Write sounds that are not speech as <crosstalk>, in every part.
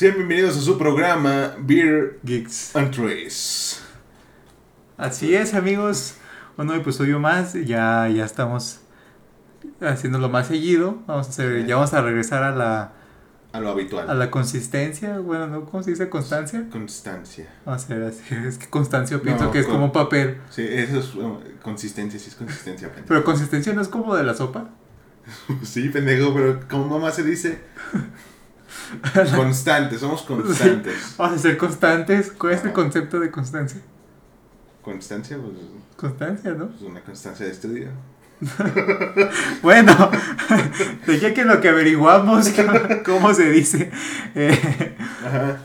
Sean bienvenidos a su programa Beer Geeks. and Trace. Así es, amigos. Un nuevo episodio más. Ya, ya estamos haciéndolo más seguido. Vamos a hacer, ya vamos a regresar a la, A lo habitual. a la consistencia. Bueno, ¿no? ¿cómo se dice? Constancia. Constancia. Vamos a ver, así. <laughs> Es que constancia pienso No, que es como papel. Sí, eso es consistencia, sí es consistencia, pendejo. Pero consistencia no es como de la sopa. <laughs> Sí, pendejo, pero como mamá se dice. <laughs> <laughs> Constantes, somos constantes. <laughs> Vamos a ser constantes. ¿Cuál es el concepto de constancia? Constancia, pues, Constancia, ¿no? es una constancia de estudio. <laughs> Bueno, de ya que lo que averiguamos, ¿cómo se dice? Eh, Ajá.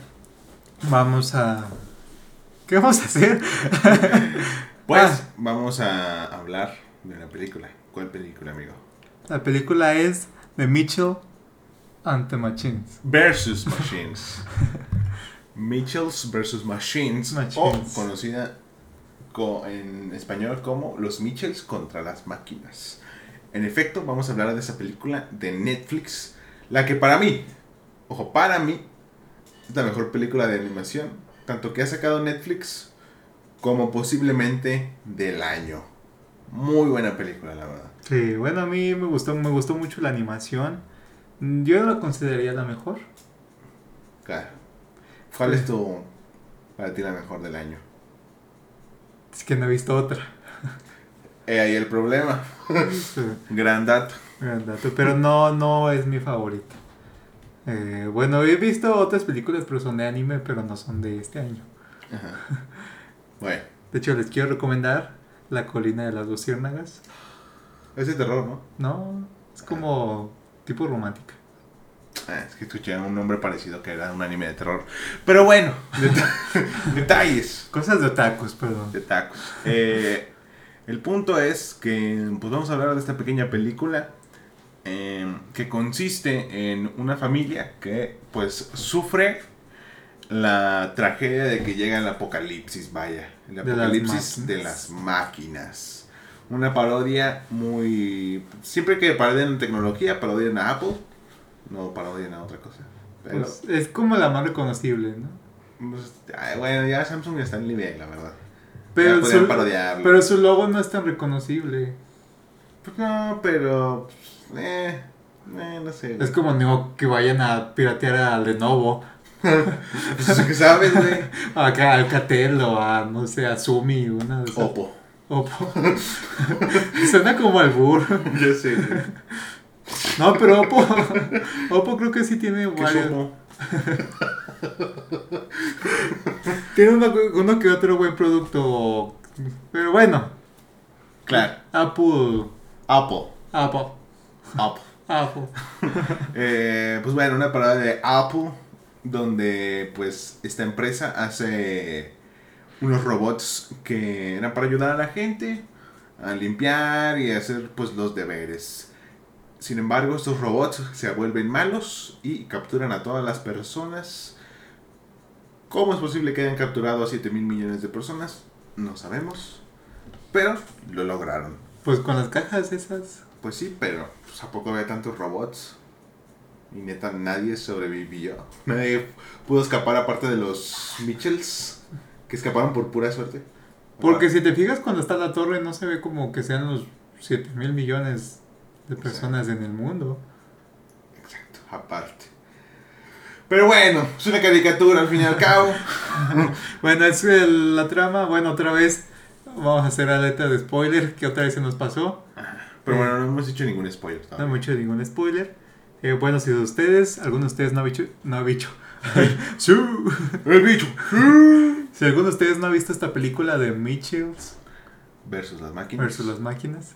vamos a... ¿Qué vamos a hacer? Pues Ah. vamos a hablar de una película. ¿Cuál película, amigo? La película es The Mitchell and the Machines. Versus <laughs> Machines. Mitchells versus Machines, Machines. O conocida co- en español como Los Mitchells contra las máquinas. En efecto, vamos a hablar de esa película de Netflix. La que para mí, ojo, para mí, es la mejor película de animación. Tanto que ha sacado Netflix como posiblemente del año. Muy buena película, la verdad. Sí, bueno, a mí me gustó, me gustó mucho la animación. Yo la consideraría la mejor. Claro. ¿Cuál es tu, para ti, la mejor del año? Es que no he visto otra. He <laughs> ahí el problema. Sí, <laughs> Gran dato. gran dato, Pero no, no es mi favorita. Eh, bueno, he visto otras películas, pero son de anime, pero no son de este año. Ajá. <laughs> Bueno, De hecho, les quiero recomendar La colina de las luciérnagas. es de terror, ¿no? No, es como tipo romántica. Ah, es que escuché un nombre parecido que era un anime de terror. Pero bueno, deta- <laughs> detalles Cosas de otakus, perdón. de tacos. Eh, el punto es que pues vamos a hablar de esta pequeña película eh, que consiste en una familia que pues sufre la tragedia de que llega el apocalipsis, vaya, el De las apocalipsis de las máquinas. Una parodia muy... Siempre que parodian tecnología, parodian a Apple, no parodian a otra cosa. Pero, Pues, es como la más reconocible, ¿no? pues, ay, bueno, ya Samsung está en nivel, la verdad. Pero su, parodiarlo. pero su logo no es tan reconocible. Pues no, pero. pues, Eh, eh, no sé. Es como no que vayan a piratear a Lenovo, <laughs> Pues sabes, güey. <laughs> acá a Alcatel o a, no sé, a Sumi, una de esas. Oppo. Oppo. <laughs> Suena como albur. Ya sé. No, pero Oppo, Oppo creo que sí tiene ¿Qué es varios. Tiene uno, uno que otro buen producto. Pero bueno, Claro. Apple. Apple. Apple. Apple. Apple. <laughs> Eh, pues bueno, una parada de Apple. Donde, pues, esta empresa hace unos robots que eran para ayudar a la gente a limpiar y hacer, pues, los deberes. Sin embargo, estos robots se vuelven malos y capturan a todas las personas. ¿Cómo es posible que hayan capturado a 7 mil millones de personas? No sabemos. Pero lo lograron. Pues con las cajas esas. Pues sí, pero pues, ¿a poco había tantos robots? Y neta, nadie sobrevivió. Nadie pudo escapar aparte de los Mitchells, que escaparon por pura suerte. Porque si te fijas cuando está la torre no se ve como que sean los 7 mil millones de personas en el mundo. Exacto, aparte. Pero bueno, es una caricatura al fin y al cabo. <laughs> Bueno, es el- la trama. Bueno, otra vez vamos a hacer alerta de spoiler que otra vez se nos pasó. Pero bueno, no hemos hecho ningún spoiler. No todavía. hemos hecho ningún spoiler. Eh, bueno, si de ustedes, alguno de ustedes no ha visto, no ha visto. <laughs> Sí. ¡El bicho! si alguno de ustedes no ha visto esta película de Mitchells Versus las máquinas. versus las máquinas,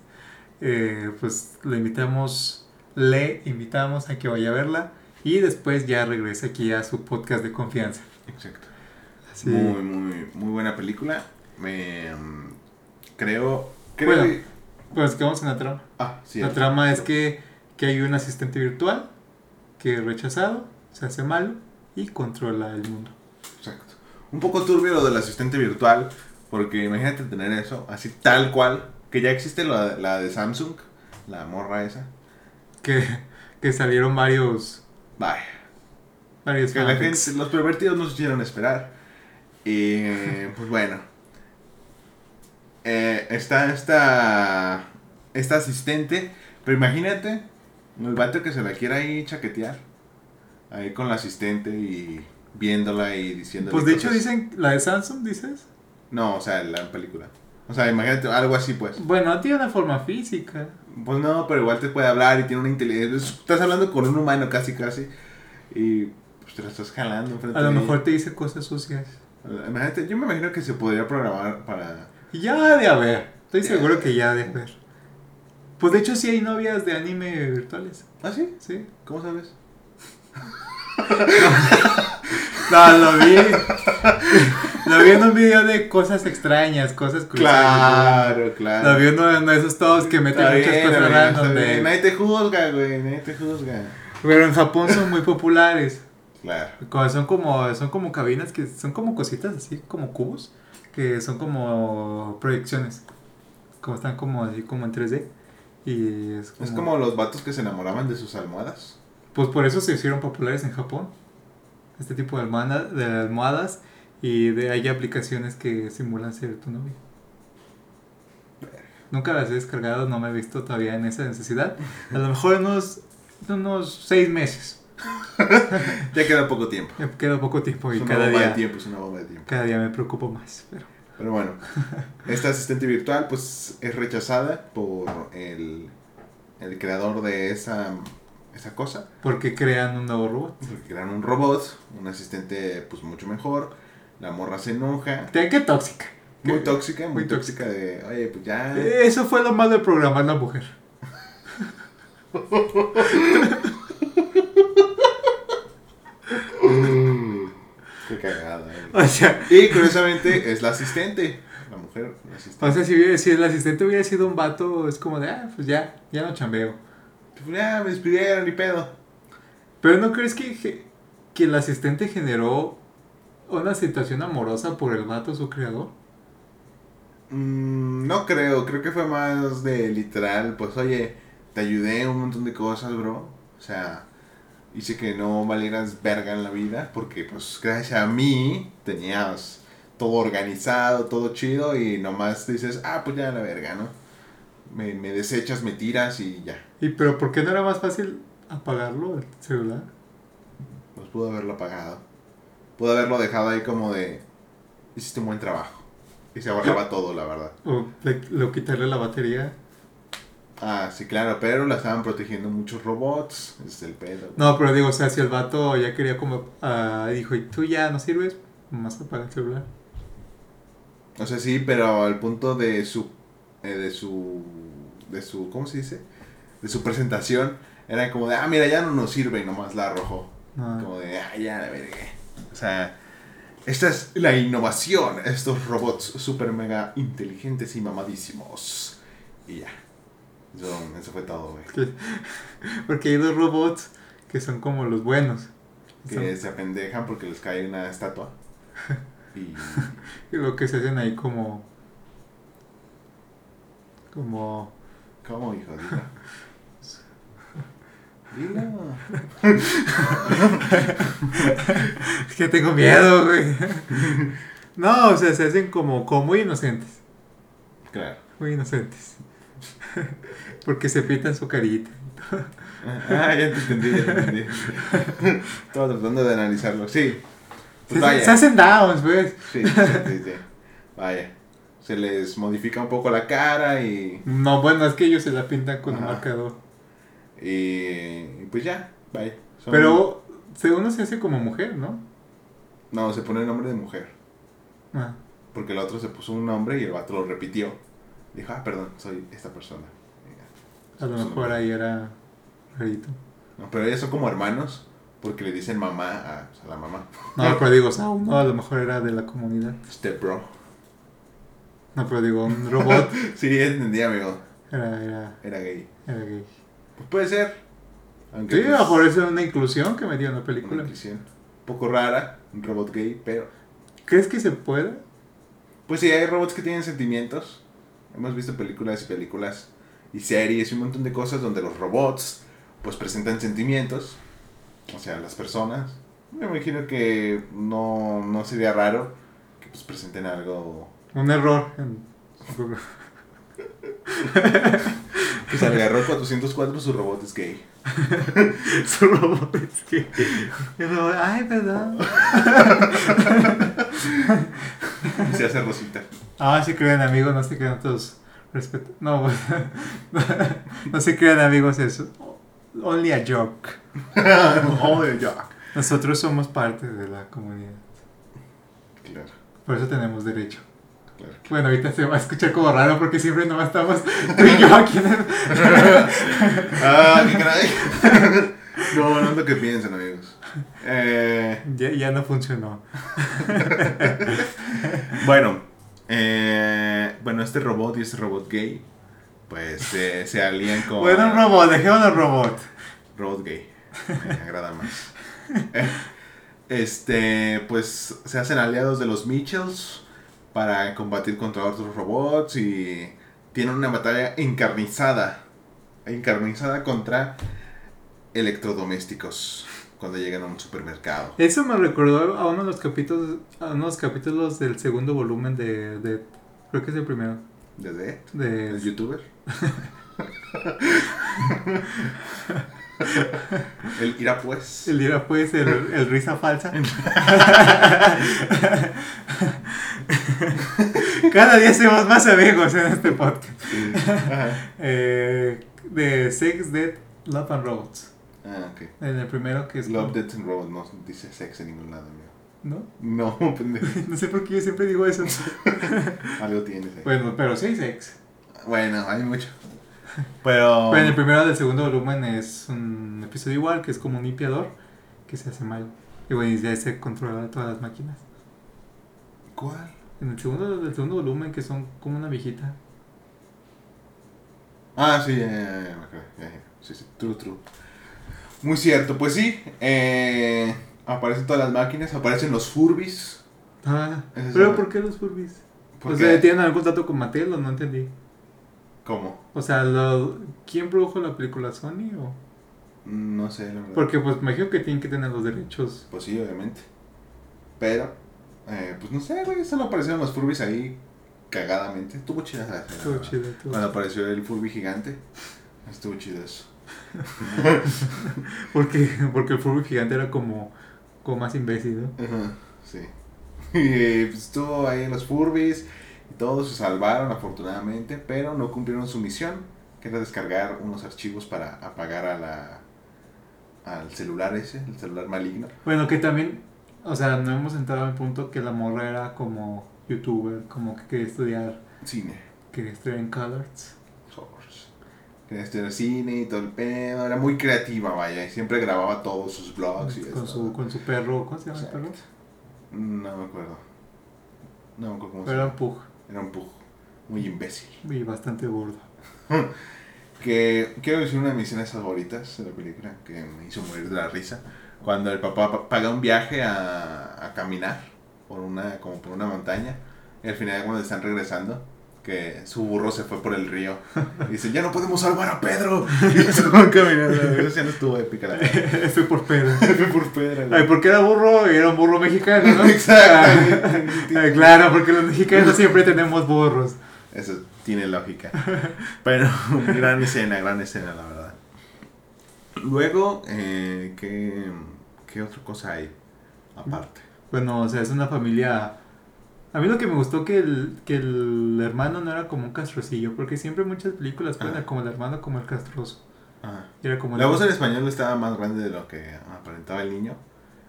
eh, pues le invitamos, le invitamos a que vaya a verla y después ya regrese aquí a su podcast de confianza. Exacto. Así, Muy, muy, muy buena película. Me, mm, creo... creo Bueno. que- pues quedamos en la trama. Ah, sí. La trama es que, que hay un asistente virtual que es rechazado, se hace malo y controla el mundo. Exacto. Un poco turbio lo del asistente virtual, porque imagínate tener eso, así tal cual, que ya existe la, la de Samsung, la morra esa. Que, que salieron varios Vaya. varios Que la gente, los pervertidos no se hicieron esperar. Y <laughs> pues bueno. Eh, está esta, esta asistente. Pero imagínate, el vato que se la quiera ahí chaquetear. Ahí con la asistente y viéndola y diciendo. Pues de hecho dicen, la de Samsung, dices. No, o sea, la película. O sea, imagínate algo así, pues. Bueno, tiene una forma física. Pues no, pero igual te puede hablar y tiene una inteligencia. Estás hablando con un humano casi, casi. Y pues te la estás jalando. enfrente A lo ella. mejor te dice cosas sucias. Imagínate, yo me imagino que se podría programar para. Ya de haber. Estoy seguro que ya de haber. Pues de hecho sí hay novias de anime virtuales. ¿Ah, sí? Sí. ¿Cómo sabes? <laughs> No, lo vi. lo vi en un video de cosas extrañas, cosas curiosas. Claro, claro. Lo vi en uno de esos todos que meten Está muchas bien, cosas random de-. Nadie te juzga, güey. Nadie te juzga. Pero en Japón son muy populares. Claro. Son como, son como cabinas que son como cositas así, como cubos, que son como proyecciones. Como están como así como en 3D. Y es como, Es como los vatos que se enamoraban de sus almohadas. Pues por eso se hicieron populares en Japón. Este tipo de, almohada- de almohadas. Y de, hay aplicaciones que simulan ser tu novio. Nunca las he descargado, no me he visto todavía en esa necesidad. A lo mejor en unos, en unos seis meses. <laughs> Ya queda poco tiempo. Queda poco tiempo y Es una cada bomba de día, tiempo, es una bomba de tiempo. cada día me preocupo más. Pero Pero bueno, esta asistente virtual pues es rechazada por el, el creador de esa, esa cosa. porque crean un nuevo robot. Porque crean un robot, un asistente pues mucho mejor. La morra se enoja. Qué tóxica. Muy tóxica, muy, Muy tóxica de, oye, pues ya... Eh, Eso fue lo malo de programar la mujer. <laughs> Qué cagada. eh. O sea, Y curiosamente es la asistente. La mujer, la asistente. o sea si, hubiera- si el asistente hubiera sido un vato, es como de, ah, pues ya, ya no chambeo. Ya me despidieron, ni pedo. Pero ¿no crees que, que el asistente generó una situación amorosa por el vato, su creador? Mm, no creo, creo que fue más de literal, pues oye, te ayudé un montón de cosas, bro. O sea, hice que no valieras verga en la vida, porque pues gracias a mí tenías todo organizado, todo chido, y nomás dices, ah, pues ya la verga, ¿no? Me, me desechas, me tiras y ya. ¿Y pero por qué no era más fácil apagarlo, el celular? Pues pudo haberlo apagado. Pudo haberlo dejado ahí como de, hiciste un buen trabajo. Y se ahorraba <laughs> todo, la verdad. O le, lo quitarle la batería. Ah, sí, claro, pero la estaban protegiendo muchos robots. Es el pedo. No, pero digo, o sea, si el vato ya quería como, ah, dijo, y tú ya no sirves, más apaga el celular. O sea, sí, pero al punto de su. Eh, de su. de su. ¿cómo se dice? De su presentación. Era como de, ah, mira, ya no nos sirve y nomás la arrojó. No. Como de, ah, ya, la verga. O sea, esta es la innovación. Estos robots super mega inteligentes y mamadísimos. Y ya. Eso, eso fue todo, güey. Que- <laughs> Porque hay dos robots que son como los buenos. Que Son- se apendejan porque les cae una estatua. <laughs> Y. y lo que se hacen ahí como... Como... ¿Cómo, hijo? Dilo. <laughs> Dilo. Es que tengo miedo, güey. <laughs> No, o sea, se hacen como, como muy inocentes. Claro. Muy inocentes. <laughs> Porque se pintan su carita. Ah, ya te entendí, ya te entendí. Estaba tratando de analizarlo. Sí. Se, Pues hacen- vaya. se hacen downs, pues. Sí, sí, sí, sí. Vaya. Se les modifica un poco la cara y. No, bueno, es que ellos se la pintan con un Ajá. marcador. Y. y pues ya. Vaya. Son- Pero uno se hace como mujer, ¿no? No, se pone el nombre de mujer. Ah, Porque el otro se puso un nombre y el vato lo repitió. Dijo, ah, perdón, soy esta persona. A lo mejor ahí era rarito. No, pero ellos son como hermanos. Porque le dicen mamá a, a la mamá. No, pero digo, a lo mejor era de la comunidad. Step bro. No, pero digo, un robot <laughs> Sí, entendí, amigo. era, era, Era gay. era gay. Pues puede ser. Aunque Sí, pues, por eso es una inclusión que me dio en la una película. inclusión un poco rara, un robot gay, pero ¿Crees que se puede? pues sí hay robots que tienen sentimientos. Hemos visto películas y películas y series y un montón de cosas donde los robots pues presentan sentimientos, o sea, las personas Me imagino que no, no sería raro que pues presenten algo Un error en Google. que salga error 404 su robot es gay. <laughs> Su robot es que. y luego, Ay, perdón. Y se hace rosita. Ah, sí crean amigos, no se crean todos. Respeto. No, pues, <laughs> no se crean amigos, es only a joke. <laughs> oh, ya. Nosotros somos parte de la comunidad. Claro, Por eso tenemos derecho. Claro. Bueno, ahorita se va a escuchar como raro porque siempre nomás estamos <laughs> tú y yo aquí en el... <laughs> Ah, qué caray. <laughs> No, no es lo que piensan, amigos. Eh, ya, ya no funcionó. bueno, eh, bueno, este robot y este robot gay, pues eh, se alían con. Bueno, un robot, dejémoslo robot. Robot gay. Me agrada más. Este, pues se hacen aliados de los Mitchells para combatir contra otros robots y tienen una batalla encarnizada. Encarnizada contra electrodomésticos cuando llegan a un supermercado. Eso me recordó a uno de los capítulos, a unos capítulos del segundo volumen de, de creo que es el primero, ¿Desde de el youtuber? <laughs> <laughs> el irá pues. el día pues el, el risa falsa. <laughs> Cada día somos más amigos en este podcast. Eh, de Sex, Death, Love and Robots. Ah, ok. En el primero que es Love, Death and Robots no dice sex en ningún lado, amigo. ¿No? No, <laughs> pendejo. No sé por qué yo siempre digo eso. Algo tienes ahí. Bueno, pero sí hay sex. Bueno, hay mucho. <laughs> Pero. Pero en el primero del segundo volumen es un episodio igual, que es como un limpiador que se hace mal. Y bueno, y ya se controla todas las máquinas. ¿Cuál? En el segundo, del segundo volumen, que son como una viejita. Ah, sí, ya. Sí, sí, true, true. Muy cierto, pues sí. Eh, aparecen todas las máquinas, aparecen los Furbis. Ah, Ese es pero el- ¿por qué los Furbies? O sea, ¿tienen algún trato con Mattel o no entendí? ¿Cómo? O sea, lo, ¿quién produjo la película Sony o...? No sé, la verdad. Porque pues me imagino que tienen que tener los derechos. Pues sí, obviamente. Pero, eh, pues no sé, güey, solo aparecieron los Furbis ahí cagadamente. Estuvo chida ¿verdad? chido, todo Cuando apareció el Furby gigante, estuvo chido eso. <laughs> Porque, porque el Furby gigante era como, como más imbécil, ¿no? Ajá, sí. <laughs> Y pues, estuvo ahí los Furbis y todos se salvaron afortunadamente, pero no cumplieron su misión, que era descargar unos archivos para apagar a la al celular ese, el celular maligno. Bueno, que también, o sea, no hemos entrado al punto que la morra era como youtuber, como que quería estudiar, Cine. quería estudiar en Colors. Quería estudiar cine y todo el pedo, era muy creativa, vaya, y siempre grababa todos sus vlogs y Con eso. su, con su perro, ¿cómo se llama el perro? No me acuerdo. No me acuerdo cómo se Era un llama. pug Era un pug. Muy imbécil. y bastante gordo. <laughs> Que quiero decir una de mis escenas favoritas de la película que me hizo morir de la risa. Cuando el papá pa- paga un viaje a, a caminar por una, como por una montaña. Y al final cuando están regresando, que su burro se fue por el río. <laughs> Y dicen, ya no podemos salvar a Pedro. <laughs> Y se van caminando. Esa escena estuvo épica. La. <laughs> Fue por Pedro. Fue por Pedro. Ay, porque era burro y era un burro mexicano, ¿no? Exacto. Ay, claro, porque los mexicanos siempre tenemos burros. Eso tiene lógica. Pero gran escena, gran escena, la verdad. Luego, eh, ¿qué, ¿qué otra cosa hay aparte? Bueno, o sea, es una familia... A mí lo que me gustó que el, que el hermano no era como un castrocillo, porque siempre muchas películas ponen como el hermano como el castroso. Ajá. Era como La voz en español estaba más grande de lo que aparentaba el niño.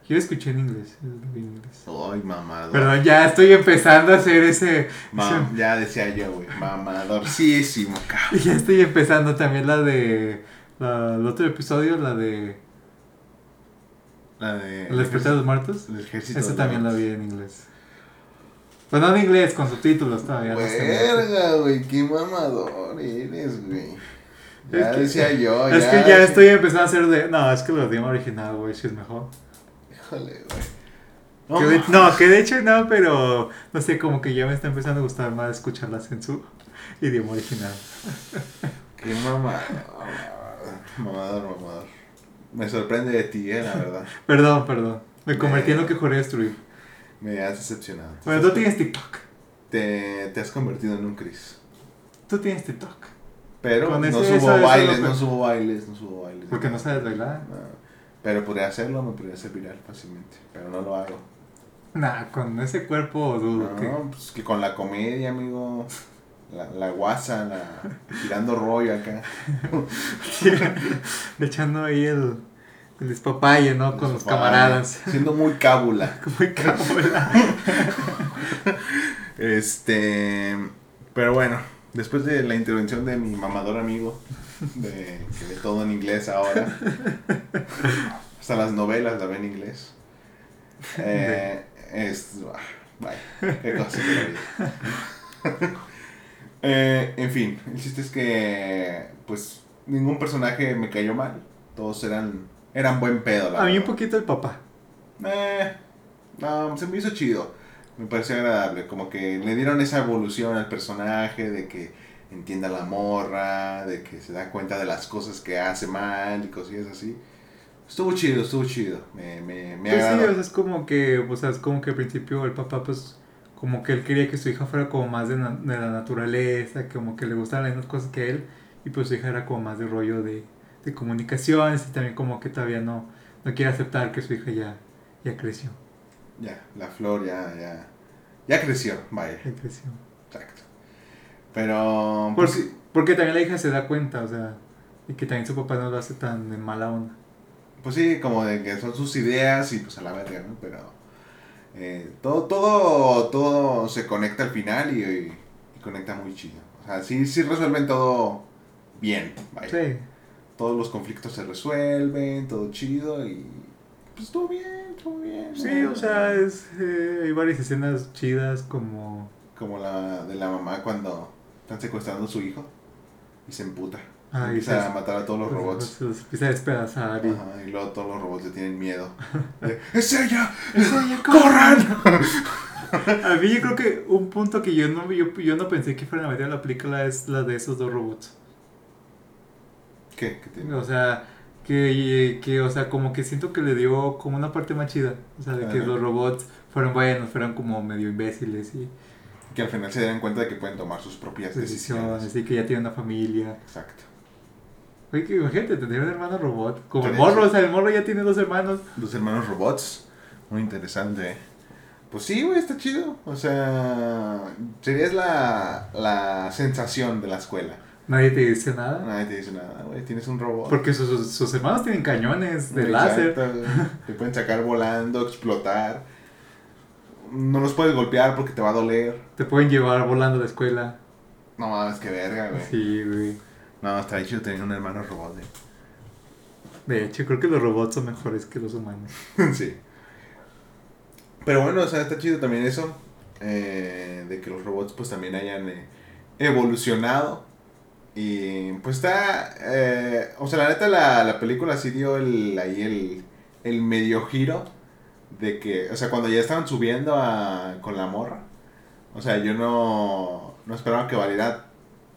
Yo escuché en inglés. en inglés. Ay, mamador. Perdón, ya estoy empezando a hacer ese... Ma- ya decía yo, güey. Mamadorcísimo, cabrón. <laughs> Ya estoy empezando también la de... La, el otro episodio, la de... La de. El despertar de los muertos. El ejército. Esa también la vi en inglés. Pues no en inglés, con subtítulos todavía. no sé. Verga, güey. Qué mamador eres, güey. Ya Es que- decía yo. <laughs> Es que ya estoy empezando a hacer de... No, es que lo idioma original, güey, sí es mejor. Híjole, güey. Que de- no, que de hecho no, pero no sé, como que ya me está empezando a gustar más escucharlas en su idioma original. Qué mamador. Mamador, mamador. Me sorprende de ti, eh, la verdad. <laughs> Perdón, perdón. Me convertí en lo que juré destruir. Me has decepcionado. Bueno, tú tienes TikTok. Te, te has convertido en un Chris. Tú tienes TikTok. Pero Con no ese- subo eso- eso bailes, no subo bailes, no subo bailes. Porque no sabes bailar. No. Pero podría hacerlo, me podría hacer viral fácilmente. Pero no lo hago. Nah, con ese cuerpo dudo No, que. pues que con la comedia, amigo. La, la guasa, la, tirando rollo acá. <laughs> echando ahí el, el despapalle, ¿no? Con los camaradas. Siendo muy cábula. <laughs> Muy cabola. <laughs> Este. Pero bueno, después de la intervención de mi mamador amigo, de que ve todo en inglés ahora, hasta las novelas la ve en inglés. Eh, es. ah, Vaya, qué cosa. <laughs> Eh, en fin, el chiste es que, pues, ningún personaje me cayó mal. Todos eran, eran buen pedo, la A mí un poquito el papá. Eh, no, se me hizo chido. Me pareció agradable. Como que le dieron esa evolución al personaje de que entienda la morra, de que se da cuenta de las cosas que hace mal y cosillas así. Estuvo chido, estuvo chido. Me, me, me Pues sí, agradó. o sea, es como que, o sea, es como que al principio el papá, pues, como que él quería que su hija fuera como más de, na- de la naturaleza, como que le gustaran las mismas cosas que él, y pues su hija era como más de rollo de, de comunicaciones, y también como que todavía no, no quiere aceptar que su hija ya, ya creció, Ya, la flor ya, ya, ya creció, vaya, ya creció. exacto. Pero, pues Porque, sí, porque también la hija se da cuenta, o sea, y que también su papá no lo hace tan en mala onda. pues sí, como de que son sus ideas y pues a la verga, ¿no? Pero eh, todo, todo, todo se conecta al final y, y- y conecta muy chido. O sea, sí, sí resuelven todo bien, vaya. Sí, Todos los conflictos se resuelven, todo chido y pues estuvo bien, estuvo bien. sí, o sea, es, eh, hay varias escenas chidas como... Como la de la mamá cuando están secuestrando a su hijo y se emputa. Ah, empieza a matar a todos los robots. Los empieza a despedazar y... Ajá, y luego todos los robots le tienen miedo. De, <laughs> ¡Es ella! ¡Es ella, ¡Corran! <laughs> A mí yo creo que un punto que yo no, yo, yo no pensé que fuera a meter a la película es la de esos dos robots. ¿Qué? ¿Qué tiene? O sea, que, que, o sea, como que siento que le dio como una parte más chida. O sea, de que Ajá. los robots fueron buenos, fueran como medio imbéciles y Que al final se den cuenta de que pueden tomar sus propias decisiones. decisiones y que ya tienen una familia. Exacto. Oye, que imagínate, tener un hermano robot. Como el morro, o sea, el morro ya tiene dos hermanos. Los hermanos robots. Muy interesante. Pues sí, güey, está chido. O sea, serías la, la sensación de la escuela. Nadie te dice nada. Nadie te dice nada, güey. Tienes un robot. Porque sus, sus, hermanos tienen cañones de Exacto, láser. Te pueden sacar volando, explotar. No los puedes golpear porque te va a doler. Te pueden llevar volando a la escuela. No mames, qué verga, güey. Sí, güey. No, está chido tener un hermano robot, güey. De hecho, creo que los robots son mejores que los humanos. <laughs> sí. Pero bueno, o sea, está chido también eso. eh, de que los robots pues también hayan eh, evolucionado. Y pues está... eh, o sea, la neta la, la película sí dio el, ahí el, el medio giro. De que, o sea, cuando ya estaban subiendo a, con la morra. O sea, yo no, no esperaba que valiera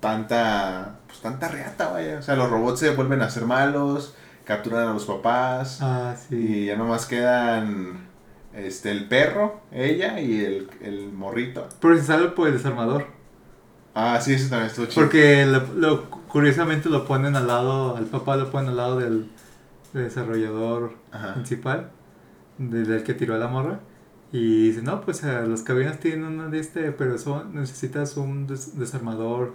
tanta... Pues tanta reata, vaya. O sea, los robots se vuelven a ser malos. Capturan a los papás. Ah, sí. Y ya nomás quedan este el perro, ella y el, el morrito. Pero se sale por el desarmador. Ah, sí, eso también estuvo chido. Porque lo, lo- curiosamente lo ponen al lado, al papá lo ponen al lado del, del desarrollador Ajá. principal, del, del que tiró a la morra. Y dice, no, pues eh, las cabinas tienen una de este, pero eso necesitas un des- desarmador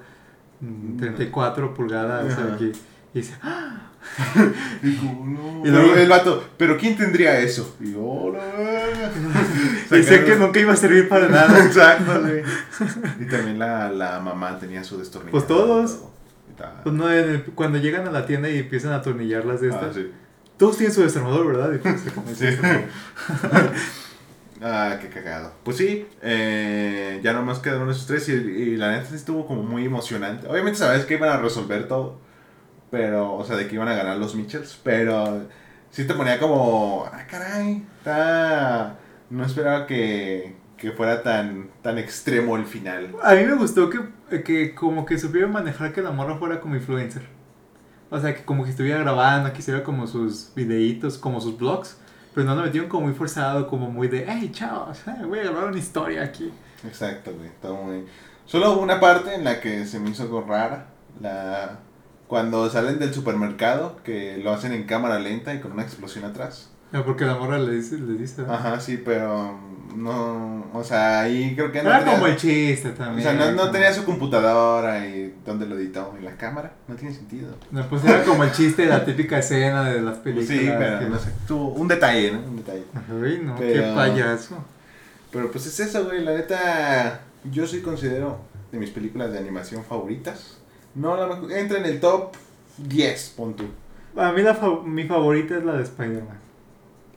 mm, 34 pulgadas. Ajá. aquí". Y dice, "Ah". <laughs> Digo, no. Y luego- el vato, ¿pero quién tendría eso? Y yo, "Oh, la verga". Dice que nunca iba a servir para <laughs> nada. Exacto, güey. Y también la, la mamá tenía su destornillador. Pues todos. y. Y Pues no, en el- cuando llegan a la tienda y empiezan a atornillarlas de Ah, estas, sí. todos tienen su desarmador, ¿verdad? Y pues, Sí. <laughs> Ah, qué cagado. Pues sí, eh, ya nomás quedaron esos tres y, y la neta sí estuvo como muy emocionante. Obviamente sabes que iban a resolver todo, pero, o sea, de que iban a ganar los Mitchells, pero sí te ponía como, ah, caray, está... No esperaba que, que fuera tan, tan extremo el final. A mí me gustó que, que como que supieron manejar que la morra fuera como influencer. O sea, que como que estuviera grabando, que hiciera como sus videitos, como sus vlogs. Pero no lo metieron como muy forzado, como muy de, hey, chavos, eh, voy a grabar una historia aquí. Exacto, güey. Está muy... Solo una parte en la que se me hizo rara. La... Cuando salen del supermercado, que lo hacen en cámara lenta y con una explosión atrás. No, porque la morra le dice, le dice ¿no? Ajá, sí, pero no... O sea, ahí creo que no Era tenía- como el chiste O también. sea, no, no tenía su computadora y dónde lo editó. ¿En la cámara? No tiene sentido. No, pues era como el chiste de la típica escena de las películas. Sí, pero que- no sé. Tuvo un detalle, ¿no? Un detalle. Ay, no, Pero- qué payaso. Pero pues es eso, güey. La neta, yo sí considero de mis películas de animación favoritas. No, la mejor- entra en el top 10, pon tú. A mí la fa- mi favorita es la de Spider-Man.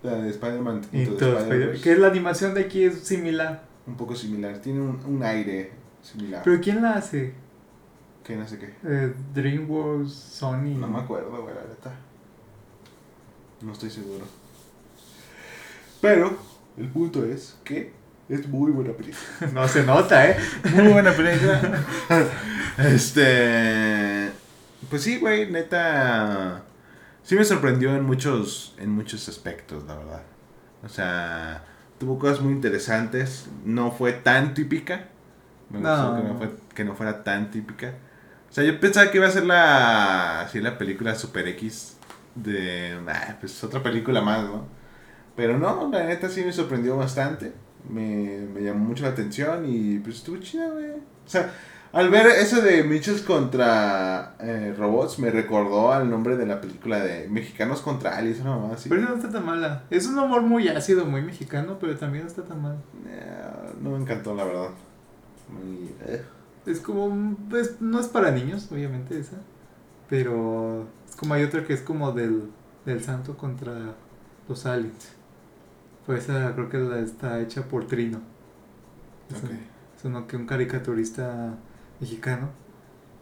La de Spider-Man Spider- que la animación de aquí es similar. Un poco similar. Tiene un, un aire similar. Pero ¿quién la hace? no sé qué. Eh, DreamWorks, Sony. No me acuerdo, güey, la neta. No estoy seguro. Pero, el punto es que es muy buena película. <laughs> No se nota, ¿eh? Muy buena película. <laughs> este. Pues sí, güey, neta. Sí me sorprendió en muchos, en muchos aspectos, la verdad. O sea, tuvo cosas muy interesantes. No fue tan típica. Me gustó No. que, no fue- que no fuera tan típica. O sea, yo pensaba que iba a ser la, así, la película Super X de, ah, pues otra película más, ¿no? Pero no, la neta sí me sorprendió bastante. Me, me llamó mucho la atención y pues estuvo chida, güey. O sea, al ver eso de Mitchells contra eh, robots, me recordó al nombre de la película de Mexicanos contra Aliens, una mamá así. Pero no está tan mala. Es un humor muy ácido, muy mexicano, pero también no está tan mal. Eh, no me encantó, la verdad. Muy, eh. Es como. un- pues, no es para niños, obviamente, esa. Pero. Es como hay otra que es como del, del santo contra los aliens. Pues esa creo que la está hecha por Trino. Es, Ok. un- es uno que un caricaturista mexicano.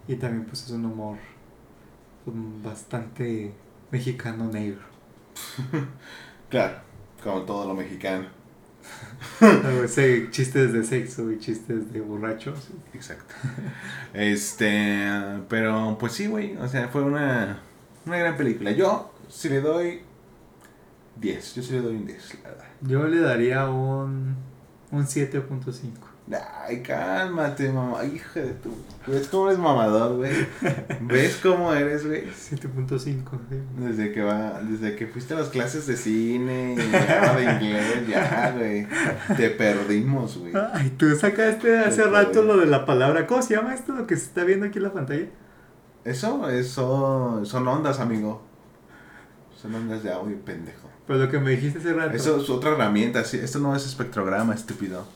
Y también pues es un humor pues, bastante mexicano negro. <laughs> Claro, como todo lo mexicano. <laughs> Chistes de sexo y chistes de borrachos. Exacto. Este, pero pues sí, güey. O sea, fue una, una gran película. Yo sí le doy 10. Yo sí le doy un 10, la verdad. Yo le daría un, un 7.5. Ay, cálmate, mamá. Hija de tu. ¿Ves cómo eres mamador, güey? ¿Ves cómo eres, güey? 7.5. sí. Desde que va, desde que fuiste a las clases de cine y ya de inglés, ya, güey. Te perdimos, güey. Ay, tú sacaste hace rato lo de la palabra. ¿Cómo se llama esto? Lo que se está viendo aquí en la pantalla. Eso, eso, son ondas, amigo. Son ondas de audio, pendejo. Pero lo que me dijiste hace rato. Eso es otra herramienta, sí. Esto no es espectrograma, estúpido.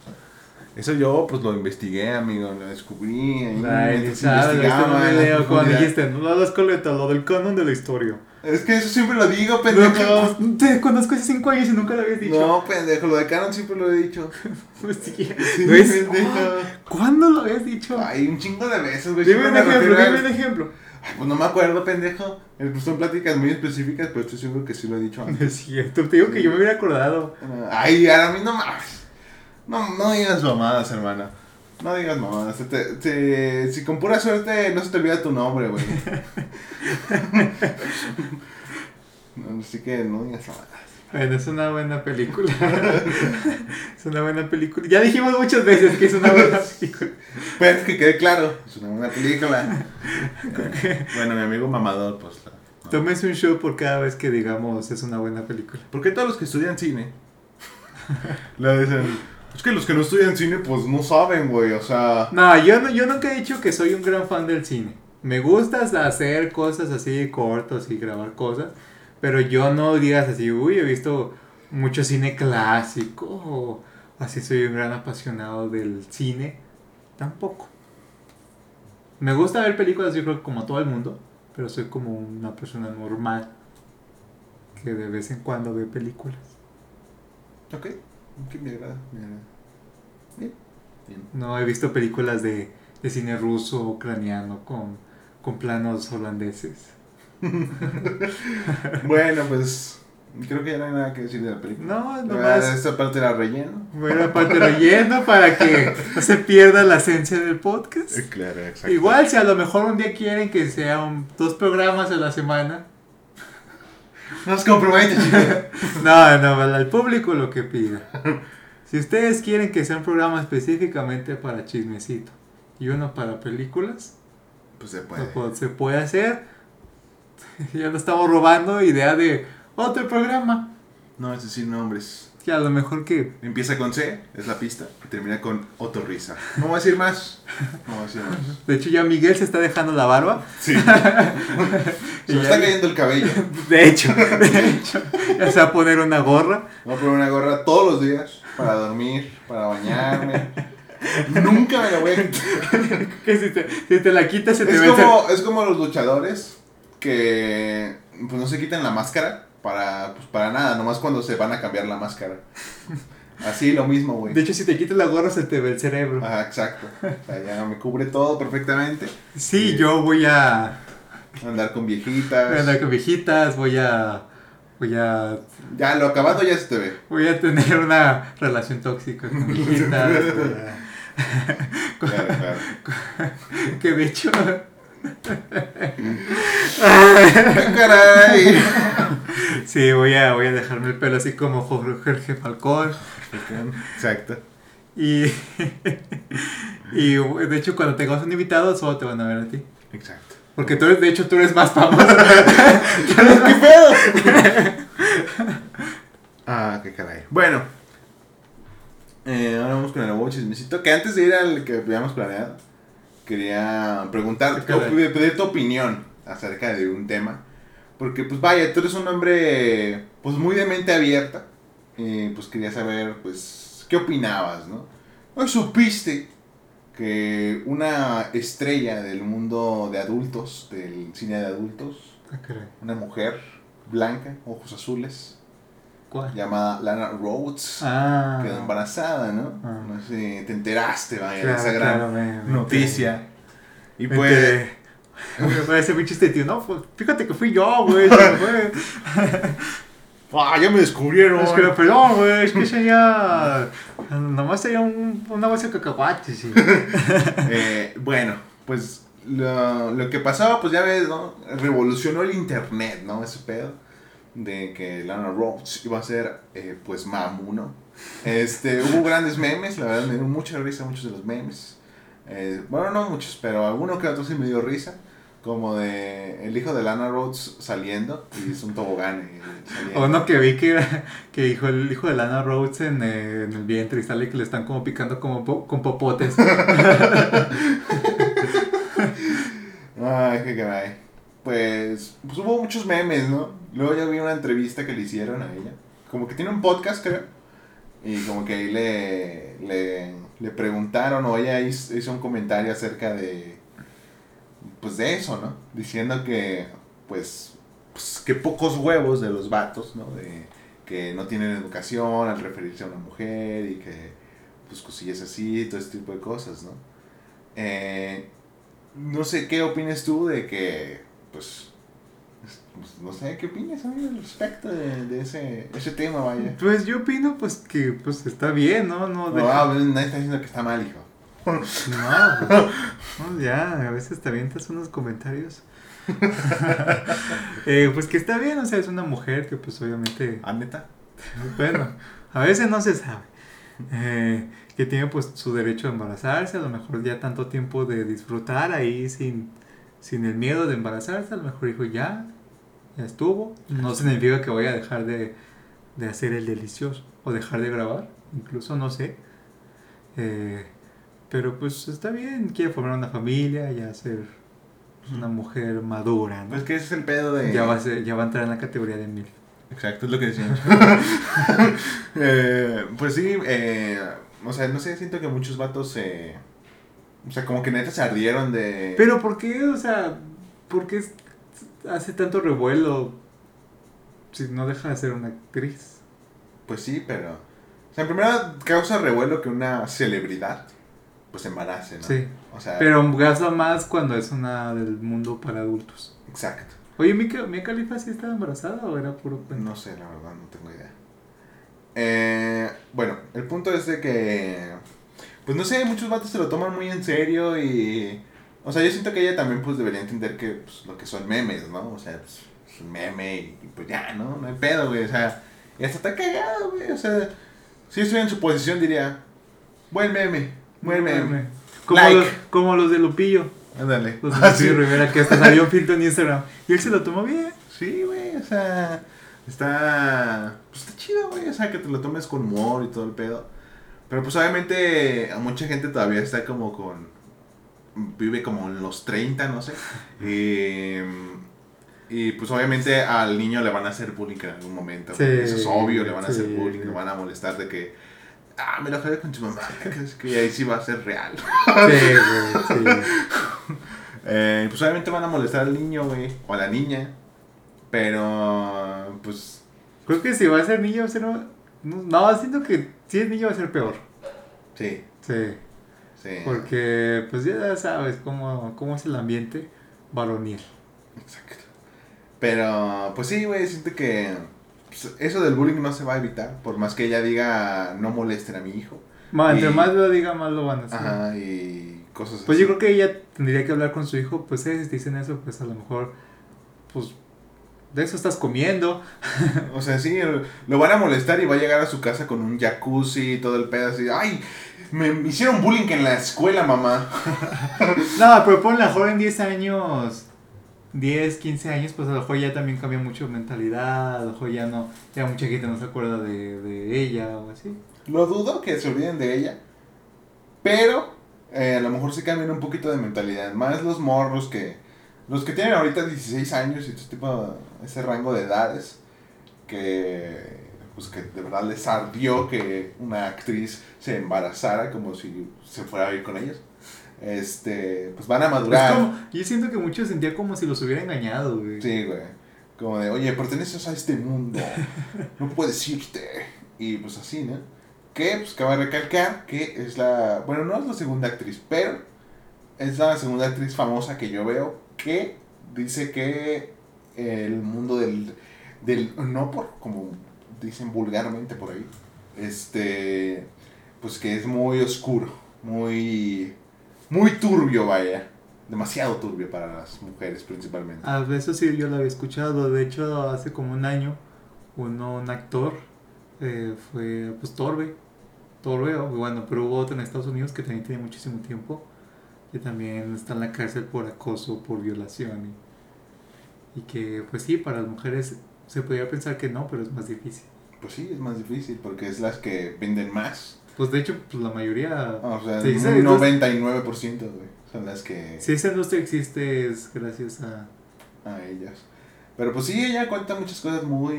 Eso yo, pues, lo investigué, amigo, lo descubrí. Ay, sabes, investigaba no me leo. Cuando dijiste, no lo hagas coleta, lo del canon de la historia. Es que eso siempre lo digo, No, pendejo. te conozco hace 5 años y nunca lo habías dicho. No, pendejo, lo de Canon siempre lo he dicho. <laughs> Pues sí. Ah, ¿Cuándo lo habías dicho? Ay, un chingo de veces, güey. dime un ejemplo, dime un ejemplo. Pues no me acuerdo, pendejo. Eh, pues son pláticas muy específicas, pero estoy seguro que sí lo he dicho antes. <laughs> es cierto, te digo que yo me hubiera acordado. Ay, a mí no. No, no digas mamadas, hermana. No digas mamadas. Te- te- si con pura suerte no se te olvida tu nombre, güey. <laughs> <laughs> No, Así que no digas mamadas. Bueno, es una buena película. <laughs> es una buena película. Ya dijimos muchas veces que es una buena <laughs> película. Pero es que quede claro, es una buena película. <laughs> Eh, bueno, mi amigo mamador, pues. no. Tómese un show por cada vez que digamos es una buena película. ¿Por qué todos los que estudian cine? Le dicen. Es que los que no estudian cine, pues no saben, güey. O sea. No, yo, no, yo nunca he dicho que soy un gran fan del cine. Me gusta hacer cosas así cortos y grabar cosas. Pero yo no digas así, uy, he visto mucho cine clásico. O así soy un gran apasionado del cine. Tampoco. Me gusta ver películas, yo creo que como todo el mundo. Pero soy como una persona normal. Que de vez en cuando ve películas. Ok. Me agrada. Me agrada. Bien. Bien. No he visto películas de, de cine ruso, ucraniano, con, con planos holandeses. <laughs> Bueno, pues. Creo que ya no hay nada que decir de la película. No, nomás Esta parte era relleno. buena parte relleno para que no se pierda la esencia del podcast. Claro, exacto. Igual si a lo mejor un día quieren que sean dos programas a la semana, Nos compromete, <laughs> No, no, al público lo que pida. Si ustedes quieren que sea un programa específicamente para chismecito y uno para películas, pues se puede. Se puede hacer. <laughs> ya no estamos robando idea de otro programa. No, es decir nombres. Que a lo mejor que. Empieza con C, es la pista, y termina con Otorrisa. No voy a decir más. No voy a decir más. De hecho, ya Miguel se está dejando la barba. Sí. <laughs> se me está cayendo el cabello. De hecho, de hecho. Ya se va a poner una gorra. Voy a poner una gorra todos los días para dormir, para bañarme. Nunca me la voy a quitar. <laughs> que si te, si te la quitas se te es como, Es como los luchadores que pues no se quitan la máscara para, pues, para nada, nomás cuando se van a cambiar la máscara. <laughs> Así lo mismo, güey. De hecho, si te quitas la gorra se te ve el cerebro. Ajá, exacto. O sea, ya me cubre todo perfectamente. Sí, yo voy a... Andar con viejitas. Voy a andar con viejitas, voy a... Voy a... Ya, lo acabado ya se te ve. Voy a tener una relación tóxica con viejitas. <laughs> claro, claro. <laughs> que de hecho... ¡Caray! Sí, voy a, voy a dejarme el pelo así como Jorge Falcón. Exacto. Y, <laughs> y de hecho cuando tengamos un invitado solo te van a ver a ti. Exacto. Porque tú eres, de hecho tú eres más famoso. <laughs> ¿Qué pedo? ah, qué caray. Bueno. Eh, ahora vamos con el nuevo chismecito. Que antes de ir al que habíamos planeado, quería preguntar, pedir tu opinión acerca de un tema. Porque, pues vaya, tú eres un hombre, pues muy de mente abierta. Y pues quería saber, pues, qué opinabas, ¿no? ¿No supiste que una estrella del mundo de adultos, del cine de adultos, ah, una mujer blanca, ojos azules, ¿Cuál? llamada Lana Rhodes, ah. quedó embarazada, ¿no? Ah. No sé te enteraste, vaya, Claro, de esa gran claro, me- me noticia. Y pues. Me parece muy chiste, tío. No, pues fíjate que fui yo, güey. <laughs> ¡ah, ya me descubrieron! Es que, perdón, güey. Es que sería. Nomás sería un, una base de cacahuates. Sí. <laughs> Eh, bueno, pues lo, lo que pasaba, pues ya ves, ¿no? Revolucionó el internet, ¿no? Ese pedo de que Lana Rhodes iba a ser, eh, pues, mamu, ¿no? Este, hubo grandes memes, la verdad me dio mucha risa muchos de los memes. Eh, bueno, no muchos, pero alguno que otro sí me dio risa. Como de el hijo de Lana Rhodes saliendo y es un tobogán. y. O uno que vi que, era- que dijo el hijo de Lana Rhodes en, eh, en el vientre y sale que le están como picando como po- con popotes. <laughs> Ay, qué caray. Pues, pues hubo muchos memes, ¿no? Luego ya vi una entrevista que le hicieron a ella. Como que tiene un podcast, creo. Y como que ahí le, le, le preguntaron o ella hizo, un comentario acerca de, pues de eso, ¿no? Diciendo que, pues, pues, que pocos huevos de los vatos, ¿no? De que no tienen educación al referirse a una mujer y que, pues, cosillas así, todo este tipo de cosas, ¿no? Eh, no sé qué opinas tú de que, pues, pues, no sé qué opinas amigo, al respecto de, de ese, ese tema, vaya. Pues yo opino pues que pues está bien, ¿no? No, No, deja- ah, pues, nadie está diciendo que está mal, hijo. No, <laughs> pues, no, ya, a veces te avientas unos comentarios. <laughs> Eh, pues que está bien, o sea, es una mujer que pues obviamente, ¿Ah, neta? bueno, a veces no se sabe. Eh, que tiene pues su derecho a embarazarse, a lo mejor ya tanto tiempo de disfrutar ahí sin, sin el miedo de embarazarse, a lo mejor dijo ya, ya estuvo. No significa que voy a dejar de, de hacer el delicioso o dejar de grabar, incluso no sé. Eh, pero pues está bien, quiere formar una familia, ya ser una mujer madura, ¿no? Pues que ese es el pedo de... Ya va, a ser- ya va a entrar en la categoría de mil. Exacto, es lo que decíamos. <laughs> <laughs> Eh, pues sí, eh, o sea, no sé, siento que muchos vatos se... o sea, como que neta se ardieron de... Pero ¿por qué? O sea, ¿por qué hace tanto revuelo si no deja de ser una actriz? Pues sí, pero... O sea, en primera causa revuelo que una celebridad, pues embarace, ¿no? Sí. O sea, Pero gasta más cuando es una del mundo para adultos. exacto. Oye, ¿Mia, Khalifa sí estaba embarazada o era puro cuento? No sé, la verdad, no tengo idea. Eh, bueno, el punto es de que... Pues no sé, muchos vatos se lo toman muy en serio y... O sea, yo siento que ella también pues debería entender que pues, lo que son memes, ¿no? O sea, pues, pues, un meme y, y pues ya, ¿no? No hay pedo, güey. O sea, y hasta está cagado, güey. O sea, si yo estuviera en su posición diría, buen meme, buen meme. Como, Like. los, como los de Lupillo. Ándale. Los de Ah, sí. Rivera, que hasta salió filtro en Instagram. Y él se lo tomó bien. Sí, güey, o sea, está, pues está chido, güey, o sea, que te lo tomes con humor y todo el pedo. Pero pues obviamente a mucha gente todavía está como con, vive como en los 30, no sé. Y, y pues obviamente al niño le van a hacer bullying en algún momento. Sí, Eso es obvio, le van a hacer sí. bullying, le van a molestar de que, ah, me lo jalé con tu mamá, que, es que ahí sí va a ser real. Sí, güey, sí. <laughs> Eh, pues obviamente van a molestar al niño, güey, o a la niña. Pero, pues, Creo que si va a ser niño, va a ser. No, no, siento que si es niño va a ser peor. sí, Sí. sí. Porque, pues ya sabes cómo, cómo es el ambiente varonil. Exacto. Pero, pues sí, güey, siento que pues, eso del bullying no se va a evitar. Por más que ella diga, no molesten a mi hijo. Entre más lo diga, más lo van a hacer. Ajá, y cosas así. Pues yo creo que ella tendría que hablar con su hijo, pues eh, si te dicen eso, pues a lo mejor, pues de eso estás comiendo. O sea, sí, lo van a molestar y va a llegar a su casa con un jacuzzi y todo el pedo así. ¡Ay! Me me hicieron bullying en la escuela, mamá. <laughs> No, pero ponle a lo mejor en 10 años, 10, 15 años, pues a lo mejor ya también cambia mucho mentalidad, a lo mejor ya no, ya mucha gente no se acuerda de, de ella o así. Lo dudo que se olviden de ella. Pero eh, a lo mejor se cambian un poquito de mentalidad. Más los morros que. Los que tienen ahorita 16 años y este tipo, ese rango de edades. Que. Pues que de verdad les ardió que una actriz se embarazara como si se fuera a ir con ellos. Este. Pues van a madurar. como, yo siento que muchos sentía como si los hubiera engañado, güey. Sí, güey. Como de, oye, perteneces a este mundo. <laughs> No puedes irte. Y pues así, ¿no? Que, pues, cabe recalcar que es la. Bueno, no es la segunda actriz, pero es la segunda actriz famosa que yo veo que dice que el mundo del. del no por, como dicen vulgarmente por ahí, este. Pues que es muy oscuro, muy. muy turbio, vaya. Demasiado turbio para las mujeres principalmente. A veces sí yo lo había escuchado, de hecho hace como un año uno, un actor eh, fue pues Torbe, Torbe, bueno, pero hubo otro en Estados Unidos que también tiene muchísimo tiempo que también está en la cárcel por acoso, por violación y, y que pues sí, para las mujeres se podría pensar que no, pero es más difícil. Pues sí, es más difícil porque es las que venden más. Pues de hecho, pues la mayoría, O sea, sí, un entonces- 99% güey, son las que si esa industria existe es gracias a... a ellas. Pero pues sí, ella cuenta muchas cosas muy,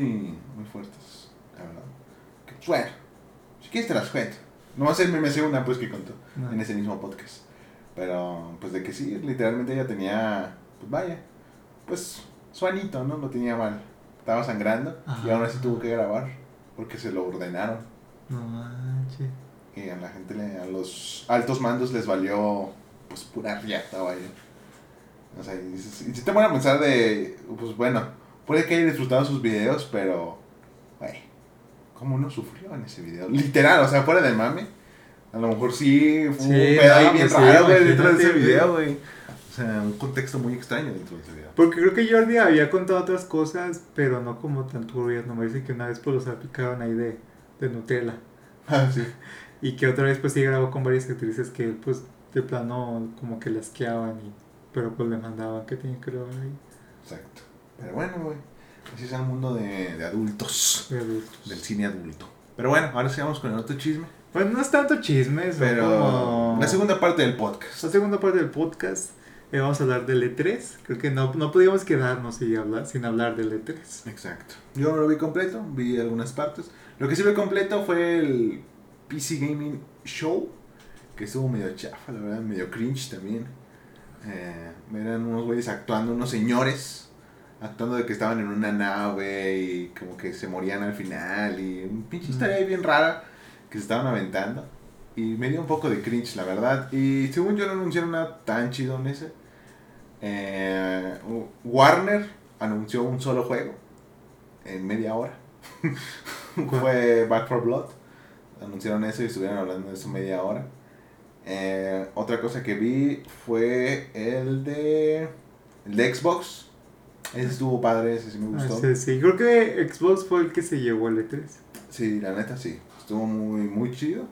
muy fuertes, la verdad. Que, pues, bueno, si quieres te las cuento. No va a ser me sé una pues que contó no. en ese mismo podcast. Pero pues de que sí, literalmente ella tenía, pues vaya, pues su anito, ¿no? Lo tenía mal. Estaba sangrando y aún así tuvo que grabar porque se lo ordenaron. No manches. Y a la gente, le- a los altos mandos les valió, pues, pura riata, vaya. O sea, y, si te van a pensar de, pues bueno, puede que haya disfrutado sus videos, pero, güey, ¿cómo no sufrió en ese video? Literal, o sea, fuera del mame. A lo mejor sí fue un Sí, pedo ahí no, bien pues raro, güey, dentro de ese video, güey. O sea, un contexto muy extraño dentro de ese video. Porque creo que Jordi había contado otras cosas, pero no como tan turbias. No me dice que una vez pues los aplicaron ahí de, de Nutella. <laughs> Ah, sí. Y que otra vez pues sí grabó con varias actrices que pues de plano como que las asqueaban y pero pues le mandaban que tenían que grabar ahí Exacto. Pero bueno, güey, así es el mundo de, de adultos, de adultos. del cine adulto. Pero bueno, ahora sigamos con el otro chisme. Pues no es tanto chismes, Pero como... la segunda parte del podcast. La segunda parte del podcast eh, vamos a hablar del E3. Creo que no, no podíamos quedarnos sin hablar, sin hablar del E3. Exacto. Yo no lo vi completo, vi algunas partes. Lo que sí vi completo fue el PC Gaming Show, que estuvo medio chafa, la verdad, medio cringe también. Eh, eran unos güeyes actuando, unos señores, actuando de que estaban en una nave y como que se morían al final y un pinche historia ahí bien rara que se estaban aventando. Y me dio un poco de cringe, la verdad. Y según yo no anunciaron nada tan chido en ese. Eh, Warner anunció un solo juego en media hora. <laughs> Fue Back for Blood. Anunciaron eso y estuvieron hablando de eso media hora. Eh, otra cosa que vi fue el de, el de Xbox. Ese estuvo padre, ese sí me gustó. Sí, sí, creo que Xbox fue el que se llevó el E3. Sí, la neta sí. Estuvo muy, muy chido.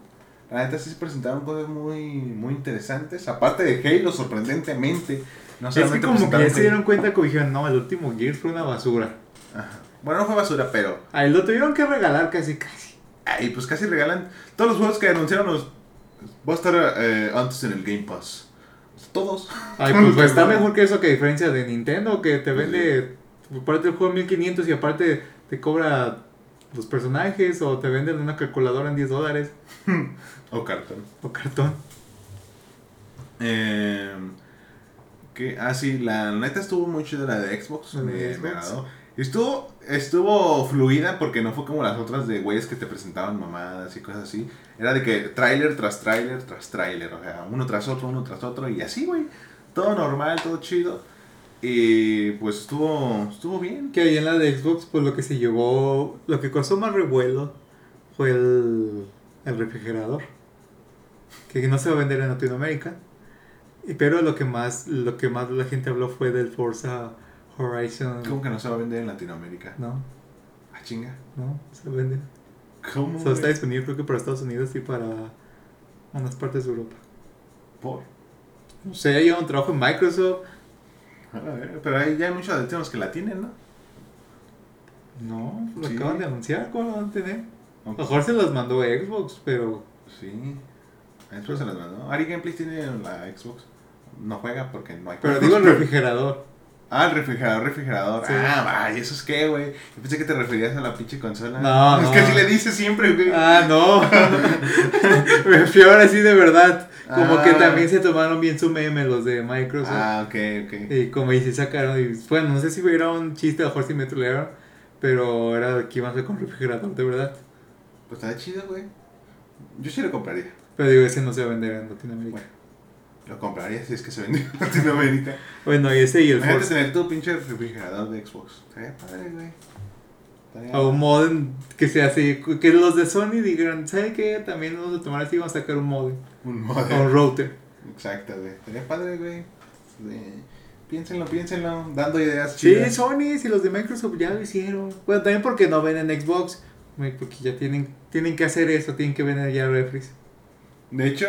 La neta sí se presentaron cosas muy, muy interesantes. Aparte de Halo, sorprendentemente. No es que como que ya se dieron cuenta que dijeron, no, el último Gears fue una basura. Ajá. Bueno, no fue basura, pero. Ahí lo tuvieron que regalar casi, casi. Ay, pues casi regalan. Todos los juegos que anunciaron los. Va a estar eh, antes en el Game Pass. Todos. Ay, pues está mejor que eso que a diferencia de Nintendo, que te vende. Aparte del juego 1500 y aparte te cobra los personajes o te venden una calculadora en 10 dólares. <laughs> o cartón. O cartón. Eh, que, ah, sí, la neta estuvo muy chida la de Xbox. Me, agradó. Estuvo, estuvo fluida porque no fue como las otras de güeyes que te presentaban mamadas y cosas así. Era de que tráiler tras tráiler tras tráiler. O sea, uno tras otro, uno tras otro. Y así, güey. Todo normal, todo chido. Y pues estuvo, estuvo bien. Que ahí en la de Xbox, pues lo que se llevó, lo que causó más revuelo fue el, el refrigerador. Que no se va a vender en Latinoamérica. Y, pero lo que más, lo que más la gente habló fue del Forza Horizon. ¿Cómo que no se va a vender en Latinoamérica? No, Ah, chinga. no, se vende. ¿Cómo? Solo está disponible creo que para Estados Unidos y para unas partes de Europa. Por. O sea, ya lleva un trabajo en Microsoft. Ver, pero ahí ya hay muchos adictivos que la tienen, ¿no? No, lo Sí. acaban de anunciar, ¿cómo lo van a tener? Aunque- mejor se los mandó Xbox, pero Sí. Xbox se las mandó. Ari Gameplay tiene la Xbox. No juega porque no hay pero digo el <laughs> refrigerador. Ah, el refrigerador, refrigerador. Sí. Ah, vaya, ¿eso es qué, güey? Yo pensé que te referías a la pinche consola. No, Es no. que así le dices siempre, güey. Ah, no. <laughs> Me refiero ahora sí de verdad. Como que Ah. también se tomaron bien su meme los de Microsoft. Ah, ok, ok. Y como y sí sacaron. Y, bueno, no sé si era un chiste, a lo mejor si me. Pero era que iban a hacer con refrigerador, de verdad. Pues está chido, güey. Yo sí lo compraría. Pero digo, ese no se va a vender en Latinoamérica. Bueno. Lo compraría si es que se vende en <laughs> Latinoamérica. Bueno, y ese y el Imagínate tener tu pinche refrigerador de Xbox. Estaría padre, güey. Estaría- A un modem que sea así. Que los de Sony digan, ¿sabe qué? También vamos a tomar así, vamos a sacar un modem. Un O modem. un router. Exacto, güey. Estaría padre, güey. Sí. Piénsenlo, piénsenlo. Dando ideas Sí, chidas. Sony, si los de Microsoft ya lo hicieron. Bueno, también porque no ven en Xbox. Porque ya tienen, tienen que hacer eso, tienen que vender ya refris. De hecho,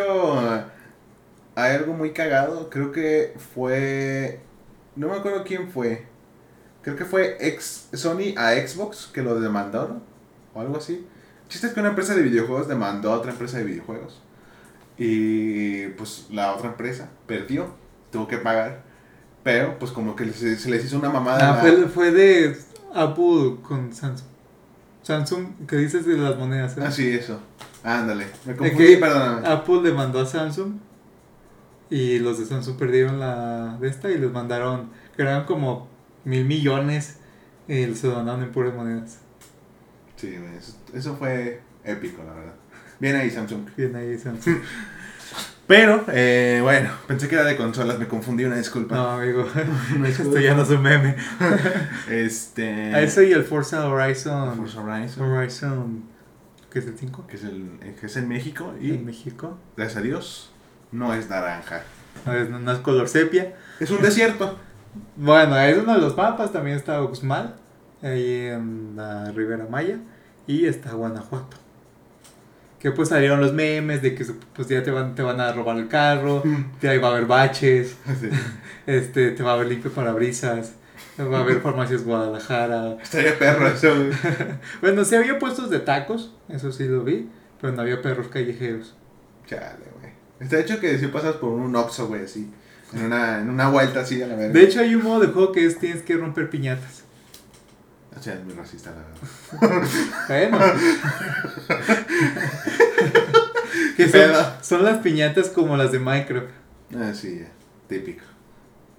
hay algo muy cagado. Creo que fue. No me acuerdo quién fue. Creo que fue ex Sony a Xbox que lo demandaron. O algo así. El chiste es que una empresa de videojuegos demandó a otra empresa de videojuegos. Y pues la otra empresa perdió. Tuvo que pagar. Pero pues como que se, se les hizo una mamada. Ah, fue, fue de Apple con Samsung. Samsung, que dices de las monedas. eh? Ah, sí, eso. Ándale. Me confundí, que perdóname. Apple le mandó a Samsung y los de Samsung perdieron la de esta y les mandaron, que eran como mil millones y se donaron en puras monedas. Sí, eso, eso fue épico, la verdad. Bien ahí, Samsung. Bien ahí Samsung. <laughs> Pero, eh, bueno, pensé que era de consolas, me confundí, una disculpa. No, amigo, <laughs> <laughs> esto ya no es un meme. Este. A eso y el Forza Horizon. Forza Horizon, Horizon, ¿qué es el 5? que es, el, que es en México y, En México. gracias a Dios, no es naranja. No es, no es color sepia. Es un desierto. Bueno, es uno de los mapas. También está Uxmal, ahí en la Ribera Maya. Y está Guanajuato. Que pues salieron los memes de que pues ya te van, te van a robar el carro, <laughs> te ahí va a haber baches, Sí. <laughs> este, te va a haber limpio parabrisas, va a haber farmacias Guadalajara. Estaría perro eso. <laughs> Bueno, sí había puestos de tacos, eso sí lo vi, pero no había perros callejeros. Chale. Está hecho que si pasas por un Oxxo, güey, así. En una, en una vuelta así a la verga. De hecho hay un modo de juego que es tienes que romper piñatas. O sea, es muy racista, la verdad. <laughs> Bueno. <laughs> que son, son las piñatas como las de Minecraft. Ah, sí, ya. Típico.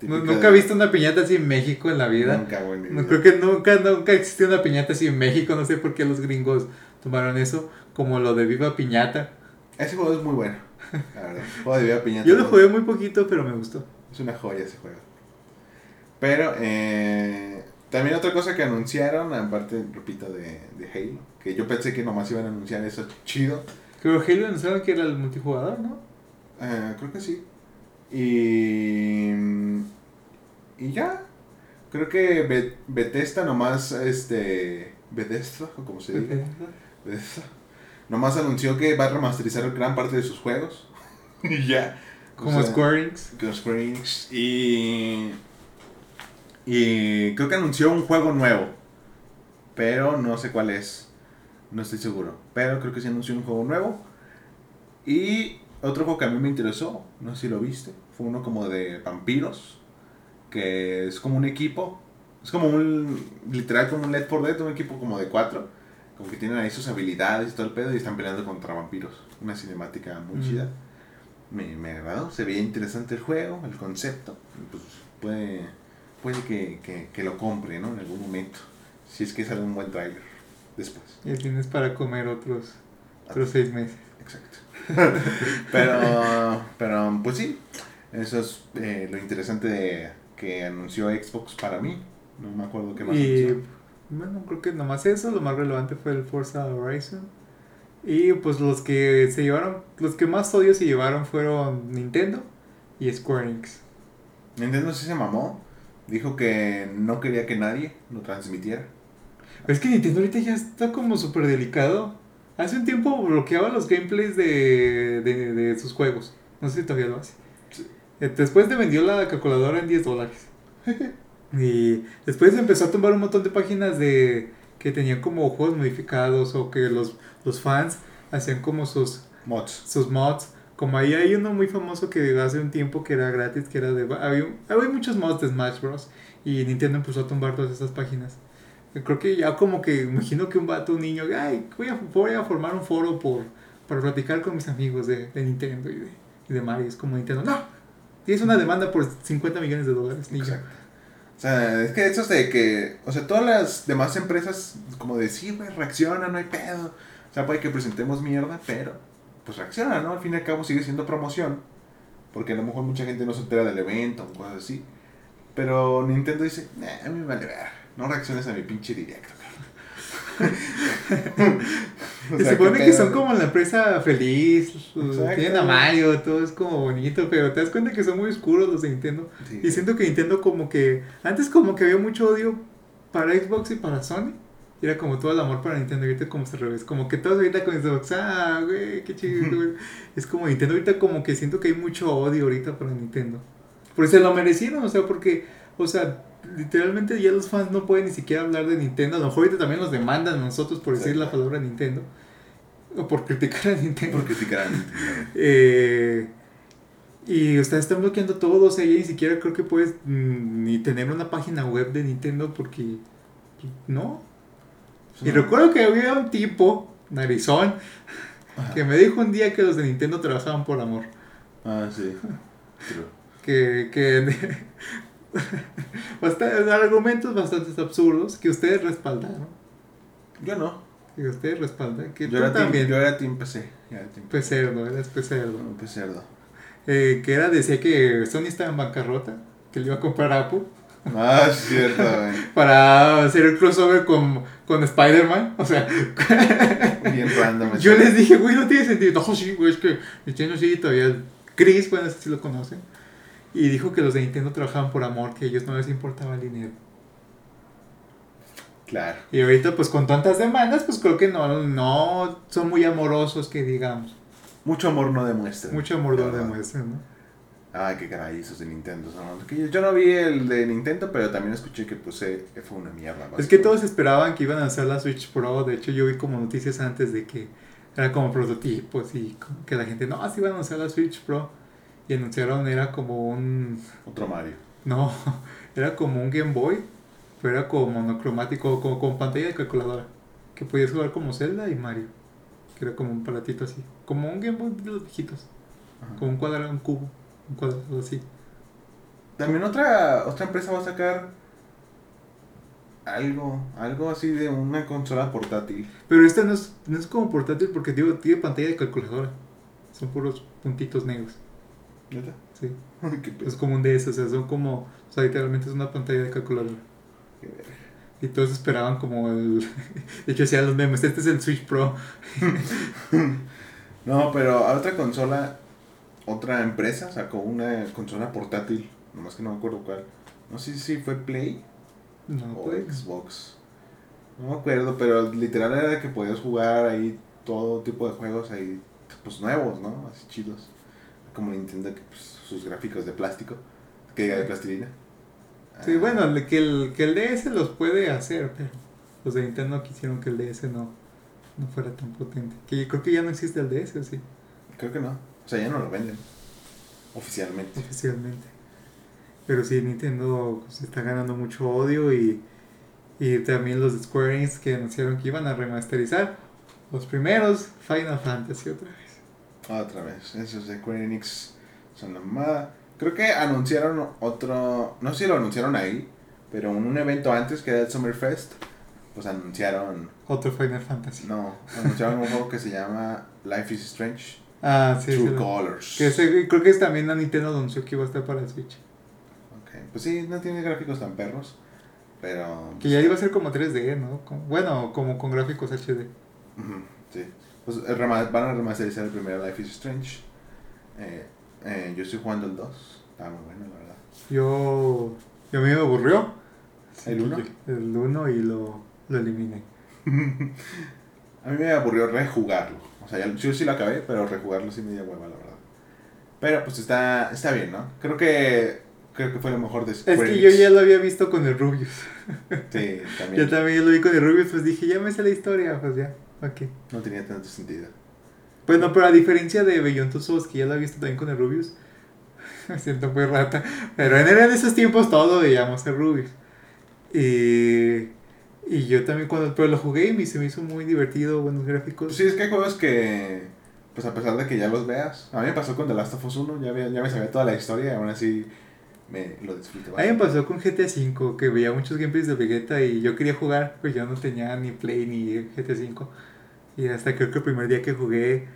Nu- Típico Nunca de- he visto una piñata así en México en la vida. Nunca, güey, No, creo que nunca, nunca existió una piñata así en México. No sé por qué los gringos tomaron eso como lo de Viva Piñata. Ese juego es muy bueno. La verdad. Juego de piñata. Yo lo jugué muy poquito, pero me gustó. Es una joya ese juego. Pero, eh, también otra cosa que anunciaron, aparte, repito, de, de Halo, que yo pensé que nomás iban a anunciar eso chido. Creo que Halo pensaron que era el multijugador, ¿no? Eh, creo que sí. Y. Y ya. Creo que Be- Bethesda nomás, este, Bethesda, o como se diga, Bethesda, nomás anunció que va a remasterizar gran parte de sus juegos. <laughs> y ya. O Como sea, Square Enix. Square Enix. Y, y creo que anunció un juego nuevo. Pero no sé cuál es. No estoy seguro. Pero creo que sí anunció un juego nuevo. Y otro juego que a mí me interesó, no sé si lo viste, fue uno como de vampiros. Que es como un equipo. Es como un, literal como un Left 4 Dead, un equipo como de cuatro. Como que tienen ahí sus habilidades y todo el pedo y están peleando contra vampiros. Una cinemática muy Mm. chida. Me, me agradó, se veía interesante el juego, el concepto. Pues puede, puede que, que, que lo compre, ¿no? En algún momento. Si es que sale un buen trailer. Después. Y tienes para comer otros, otros seis meses. Exacto. <laughs> pero, pero, pues sí. Eso es eh, lo interesante de que anunció Xbox para mí. No me acuerdo qué más Y anunció. Bueno, creo que nomás eso, lo más relevante fue el Forza Horizon. Y pues los que se llevaron, los que más odio se llevaron fueron Nintendo y Square Enix. Nintendo sí se mamó. Dijo que no quería que nadie lo transmitiera. Pero es que Nintendo ahorita ya está como súper delicado. Hace un tiempo bloqueaba los gameplays de, de, de sus juegos. No sé si todavía lo hace. Después te vendió la calculadora en 10 dólares. <laughs> y después empezó a tomar un montón de páginas de que tenían como juegos modificados o que los, los fans hacían como sus, Mods. sus mods. Como ahí hay uno muy famoso que hace un tiempo que era gratis, que era de... Había, había muchos mods de Smash Bros. Y Nintendo empezó a tumbar todas esas páginas. Creo que ya como que imagino que un vato, un niño, ay, voy a, voy a formar un foro por, para platicar con mis amigos de, de Nintendo y de, y de Mario. Es como Nintendo, no, tienes una demanda por 50 millones de dólares, niño. Exacto. O sea, es que eso es de que, o sea, todas las demás empresas, como de güey, reacciona, no hay pedo. O sea, puede que presentemos mierda, pero pues reacciona, ¿no? Al fin y al cabo sigue siendo promoción. Porque a lo mejor mucha gente no se entera del evento o cosas así. Pero Nintendo dice, nah, a mí me vale ver. No reacciones a mi pinche directo, <laughs> Se supone ¿qué que son como la empresa feliz, tienen a Mario, todo es como bonito, pero te das cuenta que son muy oscuros los de Nintendo. Sí. Y siento que Nintendo como que, antes como que había mucho odio para Xbox y para Sony. Y era como todo el amor para Nintendo, ahorita como se al revés, como que todos ahorita con Xbox, ah, güey, qué chido, güey. Es como Nintendo ahorita como que siento que hay mucho odio ahorita para Nintendo. Porque se lo merecieron, o sea, porque, o sea, literalmente ya los fans no pueden ni siquiera hablar de Nintendo. A lo mejor ahorita también nos demandan a nosotros por decir la palabra Nintendo. O por criticar a Nintendo. Por criticar a Nintendo. <laughs> Eh, y ustedes están bloqueando todo, o sea, ya ni siquiera creo que puedes mm, ni tener una página web de Nintendo porque pues, no. Y No. recuerdo que había un tipo, narizón, Ajá. que me dijo un día que los de Nintendo trabajaban por amor. Ah, sí. <laughs> Que, que <laughs> bastante, argumentos bastante absurdos que ustedes respaldaron. Yo no. Que ustedes respaldan. Que Yo tú era, team, también. yo era team PC. Yo era team PC. Pecerdo, eres pecerdo. No, pues cerdo. Eh, que era, decía que Sony estaba en bancarrota, que le iba a comprar a Apple. Ah, es cierto, <laughs> para hacer el crossover con, con Spider-Man. O sea, <laughs> Bien random. yo les dije, güey, no tiene sentido. No, sí, güey, es que Nintendo sí, todavía. Chris, bueno, sí lo conocen. Y dijo que los de Nintendo trabajaban por amor, que a ellos no les importaba el dinero. Claro. Y ahorita, pues con tantas demandas, pues creo que no, no son muy amorosos, que digamos. Mucho amor no demuestra. Mucho amor no Ajá. demuestran, ¿no? Ay, qué caray, esos de Nintendo. son- yo, no vi el de Nintendo, pero también escuché que pues eh, fue una mierda. Es que todos esperaban que iban a hacer la Switch Pro. De hecho, yo vi como noticias antes de que era como prototipos y que la gente, no, así iban a hacer la Switch Pro. Y anunciaron, era como un. Otro Mario. No, <laughs> era como un Game Boy, pero era como monocromático, como con pantalla de calculadora. Que podías jugar como Zelda y Mario. Que era como un palatito así. Como un Game Boy de los viejitos. Ajá. Como un cuadrado, un cubo. Un cuadrado así. También otra, otra empresa va a sacar algo, algo así de una consola portátil. Pero esta no es, no es como portátil porque digo, tiene pantalla de calculadora. Son puros puntitos negros. ¿Neta? Sí. Es como un DS, o sea, son como, o sea, literalmente es una pantalla de calculadora. Qué verga. Y todos esperaban como el, <laughs> de hecho decían los memes, este es el Switch Pro. <laughs> No, pero a otra consola, otra empresa sacó una consola portátil, nomás que no me acuerdo cuál. No sé si fue Play No, o pues. Xbox. No me acuerdo, pero literal era de que podías jugar ahí todo tipo de juegos ahí, pues nuevos, ¿no? Así chidos. Como Nintendo, que pues, sus gráficos de plástico, que diga de plastilina. Sí, Ah, bueno, que el, que el DS los puede hacer, pero los de Nintendo quisieron que el DS no, no fuera tan potente. Que yo creo que ya no existe el DS, ¿o sí, Creo que no. O sea, ya no lo venden. Oficialmente. oficialmente. Pero sí, Nintendo se está ganando mucho odio y, y también los de Square Enix que anunciaron que iban a remasterizar los primeros Final Fantasy otra vez. Otra vez. Esos de Square Enix son la mamada. Creo que anunciaron otro. No sé si lo anunciaron ahí, pero en un evento antes que era el Summer Fest, pues anunciaron. Otro Final Fantasy. No, anunciaron un <laughs> juego que se llama Life is Strange Ah, sí, True sí. Colors. Que ese- creo que es también a Nintendo anunció que iba a estar para el Switch. Ok, Pues sí, no tiene gráficos tan perros, pero. Que ya iba a ser como 3D, ¿no? Bueno, como con gráficos HD. Sí. Pues van a remasterizar el primero Life is Strange. Eh, eh, yo estoy jugando el 2. Está muy bueno, la verdad. Yo, yo a mí me aburrió. ¿El uno? El 1 y lo, lo eliminé. <laughs> A mí me aburrió rejugarlo. O sea, yo sí lo acabé, pero rejugarlo sí me dio hueva, la verdad. Pero pues está, está bien, ¿no? Creo que creo que fue lo mejor de Es Square que yo ya lo había visto con el Rubius. Sí, <laughs> Yo también. también lo vi con el Rubius, pues dije, ya me sé la historia, pues ya, ok. No tenía tanto sentido. Bueno, pero a diferencia de Souls, que ya lo he visto también con el Rubius, <laughs> me siento muy rata. Pero en, en esos tiempos todo veíamos el Rubius. Y, y yo también cuando pero lo jugué y me, se me hizo muy divertido, buenos gráficos. Pues sí, es que hay juegos que, pues a pesar de que ya los veas, a mí me pasó con The Last of Us 1, ya, había- ya me sabía toda la historia y aún así me lo disfruté. A mí me pasó con GTA V, que veía muchos gameplays de Vegeta y yo quería jugar, pues yo no tenía ni Play ni GTA V. Y hasta creo que el primer día que jugué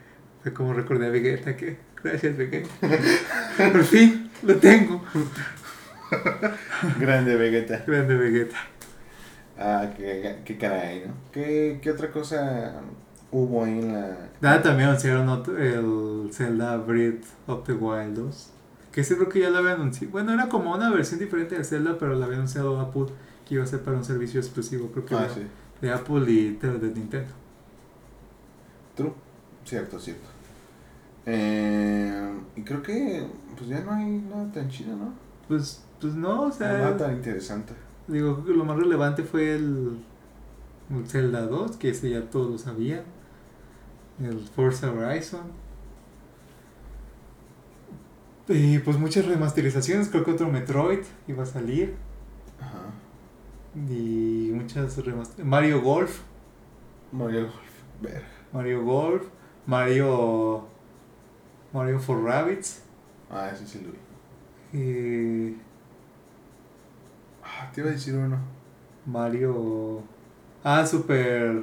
fue como recordé a Vegeta, que gracias Vegeta. <laughs> Por fin, lo tengo. Grande Vegeta. Grande Vegeta. Ah, qué, qué caray, ¿no? ¿Qué, ¿Qué otra cosa hubo ahí en la... Nada, también anunciaron el Zelda Breath of the Wild 2. Que ese creo que ya lo había anunciado. Bueno, era como una versión diferente de Zelda, pero lo había anunciado Apple que iba a ser para un servicio exclusivo, creo que Ah, de, sí. de Apple y de, de Nintendo. True. Cierto, cierto. Eh, y creo que pues ya no hay nada tan chido, ¿no? Pues, pues no, o sea, nada tan interesante. digo, creo que lo más relevante fue el, el Zelda 2, que ese ya todos lo sabían. El Forza Horizon. Y pues muchas remasterizaciones, creo que otro Metroid iba a salir. Ajá. Y muchas remasterizaciones. Mario Golf, Mario Golf. Ver. Mario Golf, Mario. Mario for Rabbits. Ah, ese sí lo vi. Y Ah, te iba a decir uno. Mario. Ah, Super.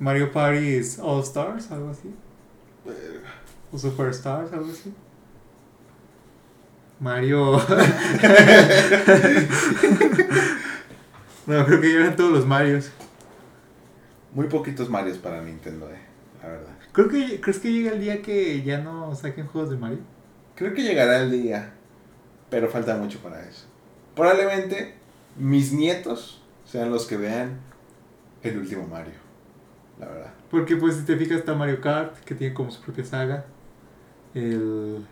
Mario Party All Stars, algo así. Verga. O Superstars, algo así. Mario. <laughs> no, creo que eran todos los Marios. Muy poquitos Marios para Nintendo, eh. La verdad. Creo que, ¿Crees que llega el día que ya no saquen juegos de Mario? Creo que llegará el día, pero falta mucho para eso. Probablemente mis nietos sean los que vean el último Mario. La verdad. Porque pues si te fijas está Mario Kart, que tiene como su propia saga. El,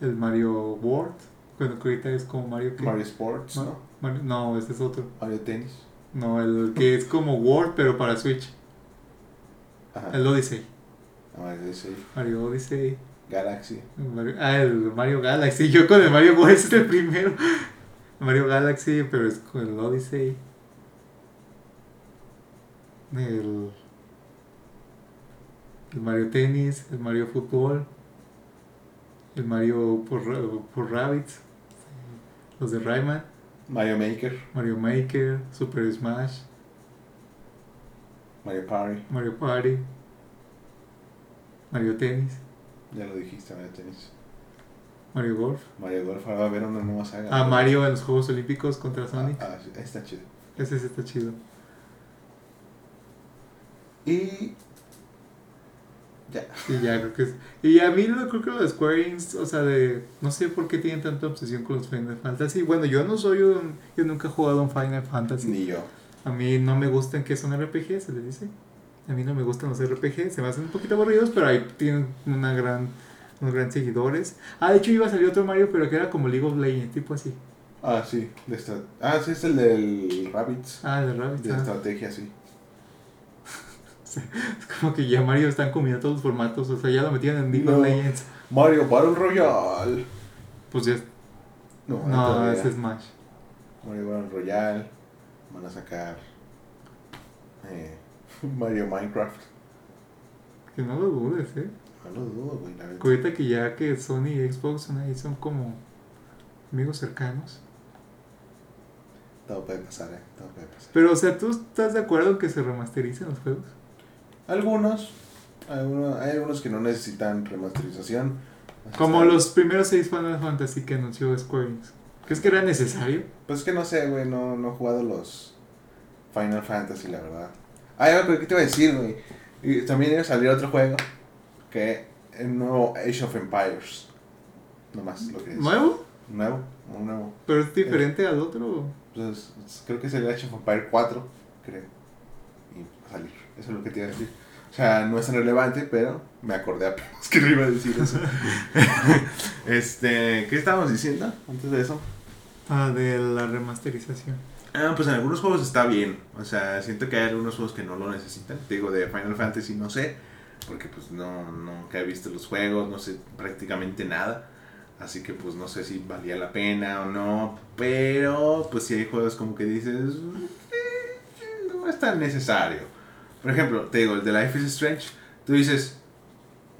el Mario World, bueno, que ahorita es como Mario que... Mario Sports, Ma- ¿no? Mario- no, ese es otro. Mario Tennis. No, el que es como World, pero para Switch. Ajá. El Odyssey. Mario Odyssey, Mario Odyssey. Galaxy. Mario- ah, el Mario Galaxy. Yo con el Mario World <laughs> es el primero. Mario Galaxy, pero es con el Odyssey. El, el Mario Tennis, el Mario Fútbol. El Mario por, por Rabbits. Los de Rayman. Mario Maker. Mario Maker. Super Smash. Mario Party. Mario Party. Mario Tennis. Ya lo dijiste, Mario Tennis. Mario Golf. Mario Golf. Ahora va a haber una nueva saga. Ah, Mario en los Juegos Olímpicos contra Ah, Sonic. ah, sí, está chido. Ese sí está chido. Y Ya. Y ya creo que es. Y a mí lo, creo que los Square Enix, o sea, de. No sé por qué tienen tanta obsesión con los Final Fantasy. Bueno, yo no soy un. Yo nunca he jugado un Final Fantasy. Ni yo. A mí no me gustan que son RPG, se les dice. A mí no me gustan los RPG, se me hacen un poquito aburridos, pero ahí tienen una gran, unos grandes seguidores. Ah, de hecho iba a salir otro Mario, pero que era como League of Legends, tipo así. Ah, sí. De esta... Ah, sí, es el del Rabbids. Ah, de Rabbit. De ah. estrategia, sí. <laughs> Es como que ya Mario están combinando todos los formatos, o sea, ya lo metían en League No. Legends. Mario Battle Royale. Pues ya. No, No, es Smash. Mario Battle Royale. Van a sacar. eh, <laughs> Mario Minecraft. Que no lo dudes, eh. No lo dudo, güey. La verdad. Ahorita que ya que Sony y Xbox son ahí, son como amigos cercanos. Todo puede pasar, eh. Todo puede pasar. Pero, o sea, ¿tú estás de acuerdo que se remastericen los juegos? Algunos. algunos hay algunos que no necesitan remasterización. Como los primeros seis Final Fantasy que anunció Square Enix. ¿Crees que era necesario? Pues es que no sé, güey. No, no he jugado los Final Fantasy, la verdad. Ah, ya me ¿qué te iba a decir, güey? Y también iba a salir otro juego. Que el nuevo Age of Empires. Nomás lo que es. ¿Nuevo? Nuevo, un nuevo. ¿Pero es diferente al otro? Entonces, es- creo que es el Age of Empires 4, creo. Y va a salir. Eso es lo que te iba a decir. O sea, no es tan relevante, pero me acordé apenas que no iba a decir eso. <laughs> este, ¿qué estábamos diciendo antes de eso? Ah, de la remasterización. Ah, pues en algunos juegos está bien. O sea, siento que hay algunos juegos que no lo necesitan. Te digo, de Final Fantasy no sé. Porque pues no, nunca he visto los juegos, no sé prácticamente nada. Así que pues no sé si valía la pena o no. Pero pues si hay juegos como que dices... "Eh, No es tan necesario. Por ejemplo, te digo, el de Life is Strange. Tú dices...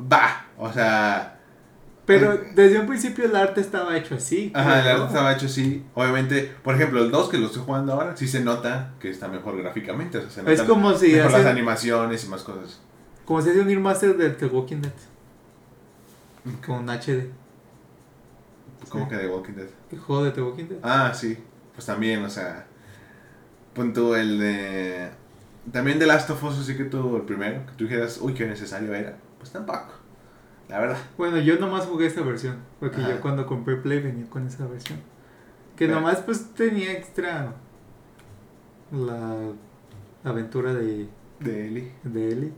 Va. O sea... Pero Eh, desde un principio el arte estaba hecho así. Ajá, el arte estaba hecho así. Obviamente, por ejemplo, el 2 que lo estoy jugando ahora, sí se nota que está mejor gráficamente. O sea, se Es como si mejor las animaciones y más cosas. Como si hacía un remaster del The Walking Dead. Con HD. Como Sí. que de Walking Dead. El juego de The Walking Dead. Ah, sí. Pues también, o sea. Punto el de. También de Last of Us, así que tú, el primero, que tú dijeras, uy, qué necesario era. Pues tampoco. La verdad. Bueno, yo nomás jugué esa versión. Porque Ajá. yo cuando compré Play venía con esa versión. Que Pero- nomás pues tenía extra la aventura de, De Eli. de Ellie.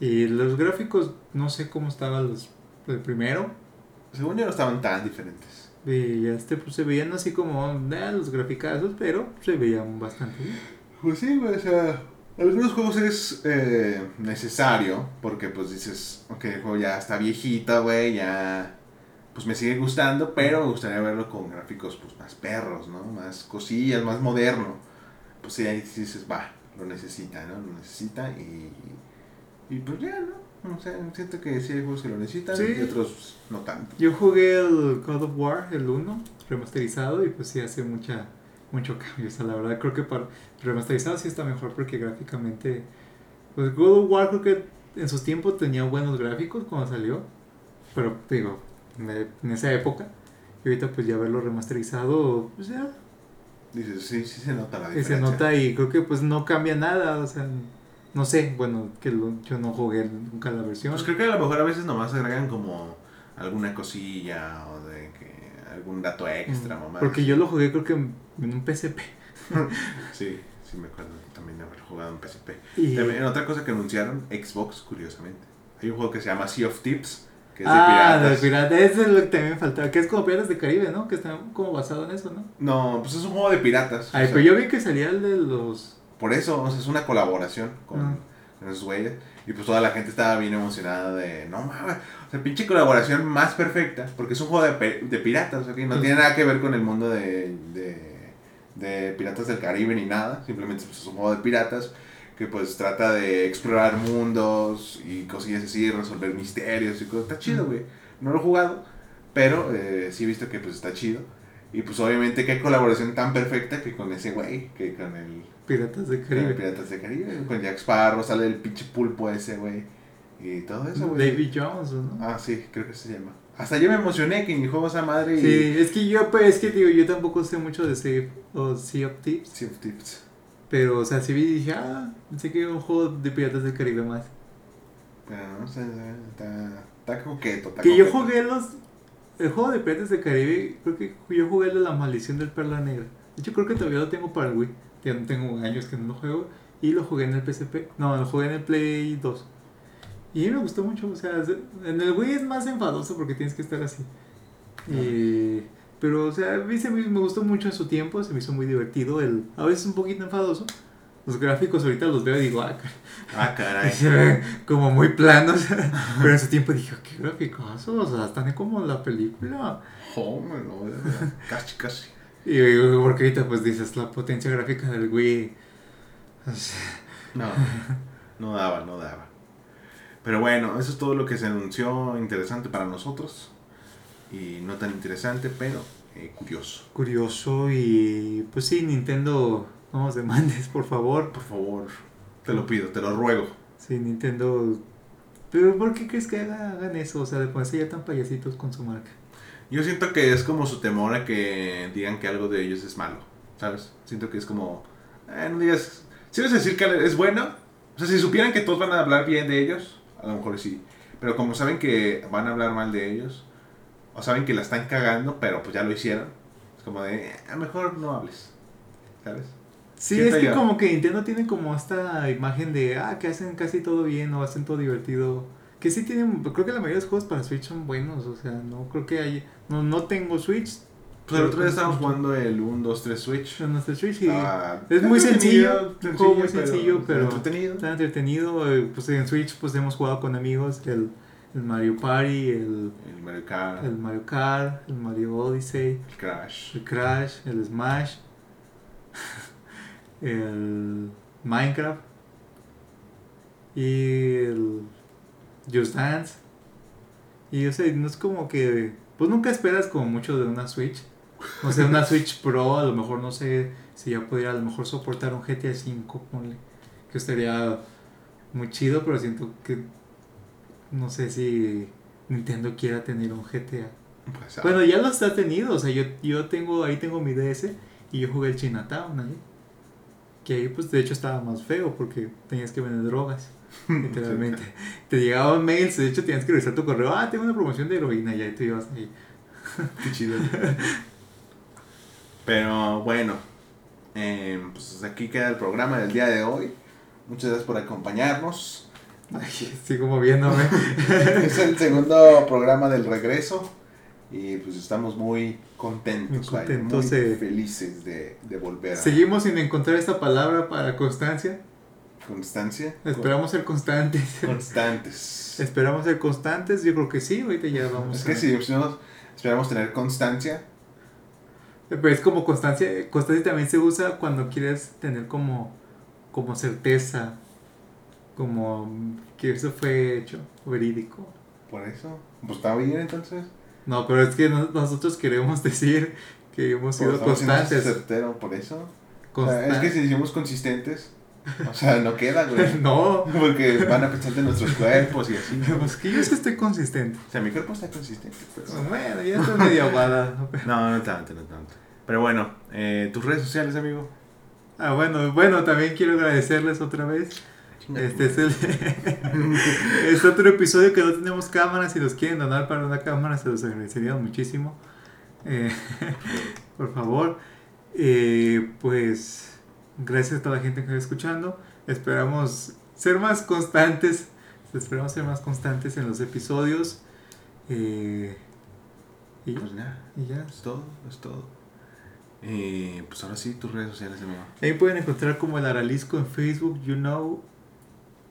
Y los gráficos, no sé cómo estaban los el primero. Según yo no estaban tan diferentes. Y este pues se veían así como eh, los graficazos, pero se veían bastante bien. Pues sí, güey, o sea, algunos juegos es eh, necesario porque pues dices, ok, el juego ya está viejita, güey, ya pues me sigue gustando, pero me gustaría verlo con gráficos pues más perros, ¿no? Más cosillas, más moderno. Pues sí, ahí dices, va, lo necesita, ¿no? Lo necesita y, y pues ya, ¿no? O sea, siento que sí hay juegos que lo necesitan Sí. y otros no tanto. Yo jugué el God of War, el 1, remasterizado, y pues sí hace mucha, mucho cambio. O sea, la verdad creo que para remasterizado sí está mejor porque gráficamente... Pues God of War creo que en sus tiempos tenía buenos gráficos cuando salió. Pero digo, en esa época. Y ahorita pues ya verlo remasterizado, pues ya Dices, sí, sí se nota la y diferencia. se nota y creo que pues no cambia nada. O sea, no sé, bueno, que lo- yo no jugué nunca la versión. Pues creo que a lo mejor a veces nomás agregan como alguna cosilla o de que algún dato extra, Mm, mamá. Porque yo lo jugué creo que en un PSP. <laughs> <laughs> Sí, sí me acuerdo también de haber jugado en PSP. Y... También otra cosa que anunciaron, Xbox, curiosamente. Hay un juego que se llama Sea of Tips, que es ah, de de piratas. piratas. Eso es lo que también me faltaba. Que es como Piratas de Caribe, ¿no? Que está como basado en eso, ¿no? No, pues es un juego de piratas. Ay, sea, pero yo vi que salía el de los. Por eso, o sea, es una colaboración con, Ah. con esos güeyes. Y pues toda la gente estaba bien emocionada de, no mames, o sea, pinche colaboración más perfecta, porque es un juego de, de piratas, ¿ok? No Ujú. tiene nada que ver con el mundo de, de, de Piratas del Caribe ni nada, simplemente pues, es un juego de piratas que pues trata de explorar mundos y cosillas así, resolver misterios y cosas. Está chido, güey. No lo he jugado, pero eh, sí he visto que pues está chido. Y pues obviamente que hay colaboración tan perfecta que con ese güey, que con el Piratas de Caribe. Piratas de Caribe, con Jack Sparrow, sale el pinche pulpo ese, güey. Y todo eso, güey. David Jones, ¿no? Ah, sí, creo que se llama. Hasta yo me emocioné que ni juego esa madre y... Sí, es que yo, pues, es que digo, yo tampoco sé mucho de Save o Sea of Tips. Sea of Tips. Pero, o sea, sí vi y dije, ah, pensé que era un juego de Piratas del Caribe más. Pero no sé, está, está coqueto. Está Que yo jugué los. El juego de Piratas del Caribe, creo que yo jugué la maldición del Perla Negra. De hecho, creo que todavía lo tengo para el Wii. Ya no tengo años que no lo juego. Y lo jugué en el PSP. No, lo jugué en el Play 2. Y me gustó mucho. O sea, en el Wii es más enfadoso porque tienes que estar así. Y- pero, o sea, a mí se me, me gustó mucho en su tiempo. Se me hizo muy divertido. El, a veces un poquito enfadoso. Los gráficos ahorita los veo y digo, ah, Ah, caray. <laughs> se ven como muy planos. <laughs> Pero en su tiempo dije, qué graficazos. O sea, están como la película. Joder, no, casi, casi. Y porque ahorita pues dices la potencia gráfica del Wii. o sea, No, no daba, no daba. Pero bueno, eso es todo lo que se anunció interesante para nosotros. Y no tan interesante, pero eh, curioso. curioso y pues sí, Nintendo, no nos demandes, por favor. Por favor, te lo pido, te lo ruego. Sí, Nintendo. Pero ¿por qué crees que haga- hagan eso? O sea, de ponerse ya tan payasitos con su marca. Yo siento que es como su temor a que digan que algo de ellos es malo, ¿sabes? Siento que es como, eh, no digas, si vas a decir que es bueno, o sea, si supieran que todos van a hablar bien de ellos, a lo mejor sí, pero como saben que van a hablar mal de ellos, o saben que la están cagando, pero pues ya lo hicieron, es como de, eh, mejor no hables, ¿sabes? Sí, es que como que Nintendo tiene como esta imagen de, ah, que hacen casi todo bien o hacen todo divertido. Que sí tienen, creo que la mayoría de los juegos para Switch son buenos, o sea, no creo que hay, no, no tengo Switch, Pues el otro día estábamos jugando el 1, 2, 3 Switch. en nuestro Switch y Ah, es muy sencillo, un juego muy sencillo, pero entretenido. está entretenido. eh, Pues en Switch pues hemos jugado con amigos el, el Mario Party, el, El Mario Kart, el Mario Kart, el Mario Odyssey, el Crash. el Crash, el Smash, <laughs> el Minecraft y el Just Dance. Y o sea, no es como que, pues nunca esperas como mucho de una Switch. O sea, una <laughs> Switch Pro, a lo mejor no sé si ya pudiera a lo mejor soportar un GTA V, ponle, que estaría muy chido, pero siento que no sé si Nintendo quiera tener un GTA. Pues, ah, Bueno, ya los ha tenido, o sea, yo, yo tengo, ahí tengo mi DS y yo jugué el Chinatown ahí. Que ahí pues de hecho estaba más feo porque tenías que vender drogas, <laughs> literalmente. Te llegaban mails, de hecho tenías que revisar tu correo, ah, tengo una promoción de heroína y ahí tú ibas ahí. Qué chido. Pero bueno, eh, pues aquí queda el programa del día de hoy. Muchas gracias por acompañarnos. Ay, sigo moviéndome. <laughs> es el segundo programa del regreso y pues estamos muy contentos, Muy vaya, contentos, muy eh. felices de, de volver a Seguimos sin encontrar esta palabra para constancia. constancia. Esperamos ser constantes. Constantes. <laughs> Esperamos ser constantes, yo creo que sí, ahorita ya vamos Es que a- si no, esperamos tener constancia. Pero es como constancia, constancia también se usa cuando quieres tener como, como certeza, como que eso fue hecho, verídico. Por eso, pues está bien entonces. No, pero es que no- nosotros queremos <laughs> decir que hemos sido Pues, constantes. certero por eso. O sea, es que si decimos consistentes, o sea, no queda, güey. <laughs> no, Porque van a pensar de nuestros cuerpos y así. <laughs> pues que yo sí estoy consistente. O sea, mi cuerpo está consistente, pero... Bueno, ya estoy medio aguada. No, no tanto, no tanto. Pero bueno, eh, tus redes sociales, amigo. Ah, bueno, bueno, también quiero agradecerles otra vez. Este es el <laughs> es otro episodio que no tenemos cámaras. Si los quieren donar para una cámara, se los agradeceríamos muchísimo. Eh, <laughs> por favor. Eh, pues gracias a toda la gente que está escuchando. Esperamos ser más constantes. Esperamos ser más constantes en los episodios. Eh, y, Pues nada, y ya. es todo, es todo. Eh, pues ahora sí, tus redes sociales, amigo. Ahí pueden encontrar como el Aralisco en Facebook, You Know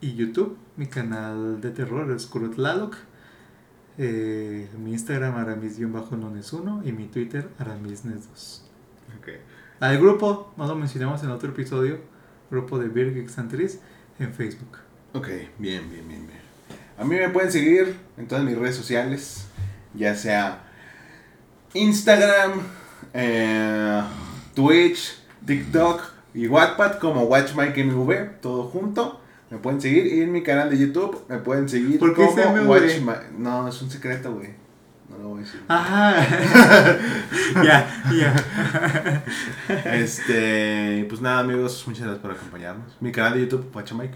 y YouTube. Mi canal de terror es Kurutlaloc. Eh, mi Instagram aramis-nones1 y mi Twitter aramisnes2. Ok. Al grupo, no lo mencionamos en otro episodio, grupo de Virg Exantriz en Facebook. Ok, bien, bien, bien, bien. A mí me pueden seguir en todas mis redes sociales, ya sea Instagram, eh, Twitch, TikTok y Wattpad como WatchMikeMV, todo junto. Me pueden seguir y en mi canal de YouTube me pueden seguir ¿Por qué como Watchman. No, es un secreto, güey. No lo voy a decir. Ajá. <laughs> Ya, ya. Este, pues nada, amigos, muchas gracias por acompañarnos. Mi canal de YouTube, Watch Mike.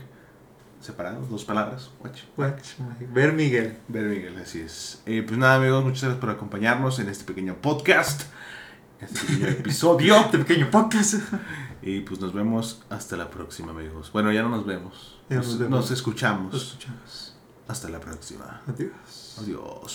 Separados, dos palabras, Watch. Watch Mike. Ver Miguel. Ver Miguel, así es. Eh, pues nada, amigos, muchas gracias por acompañarnos en este pequeño podcast. Este pequeño <laughs> episodio. este pequeño podcast. Y pues nos vemos hasta la próxima, amigos. Bueno, ya no nos vemos. Nos, escuchamos. nos escuchamos. Hasta la próxima. Adiós. Adiós.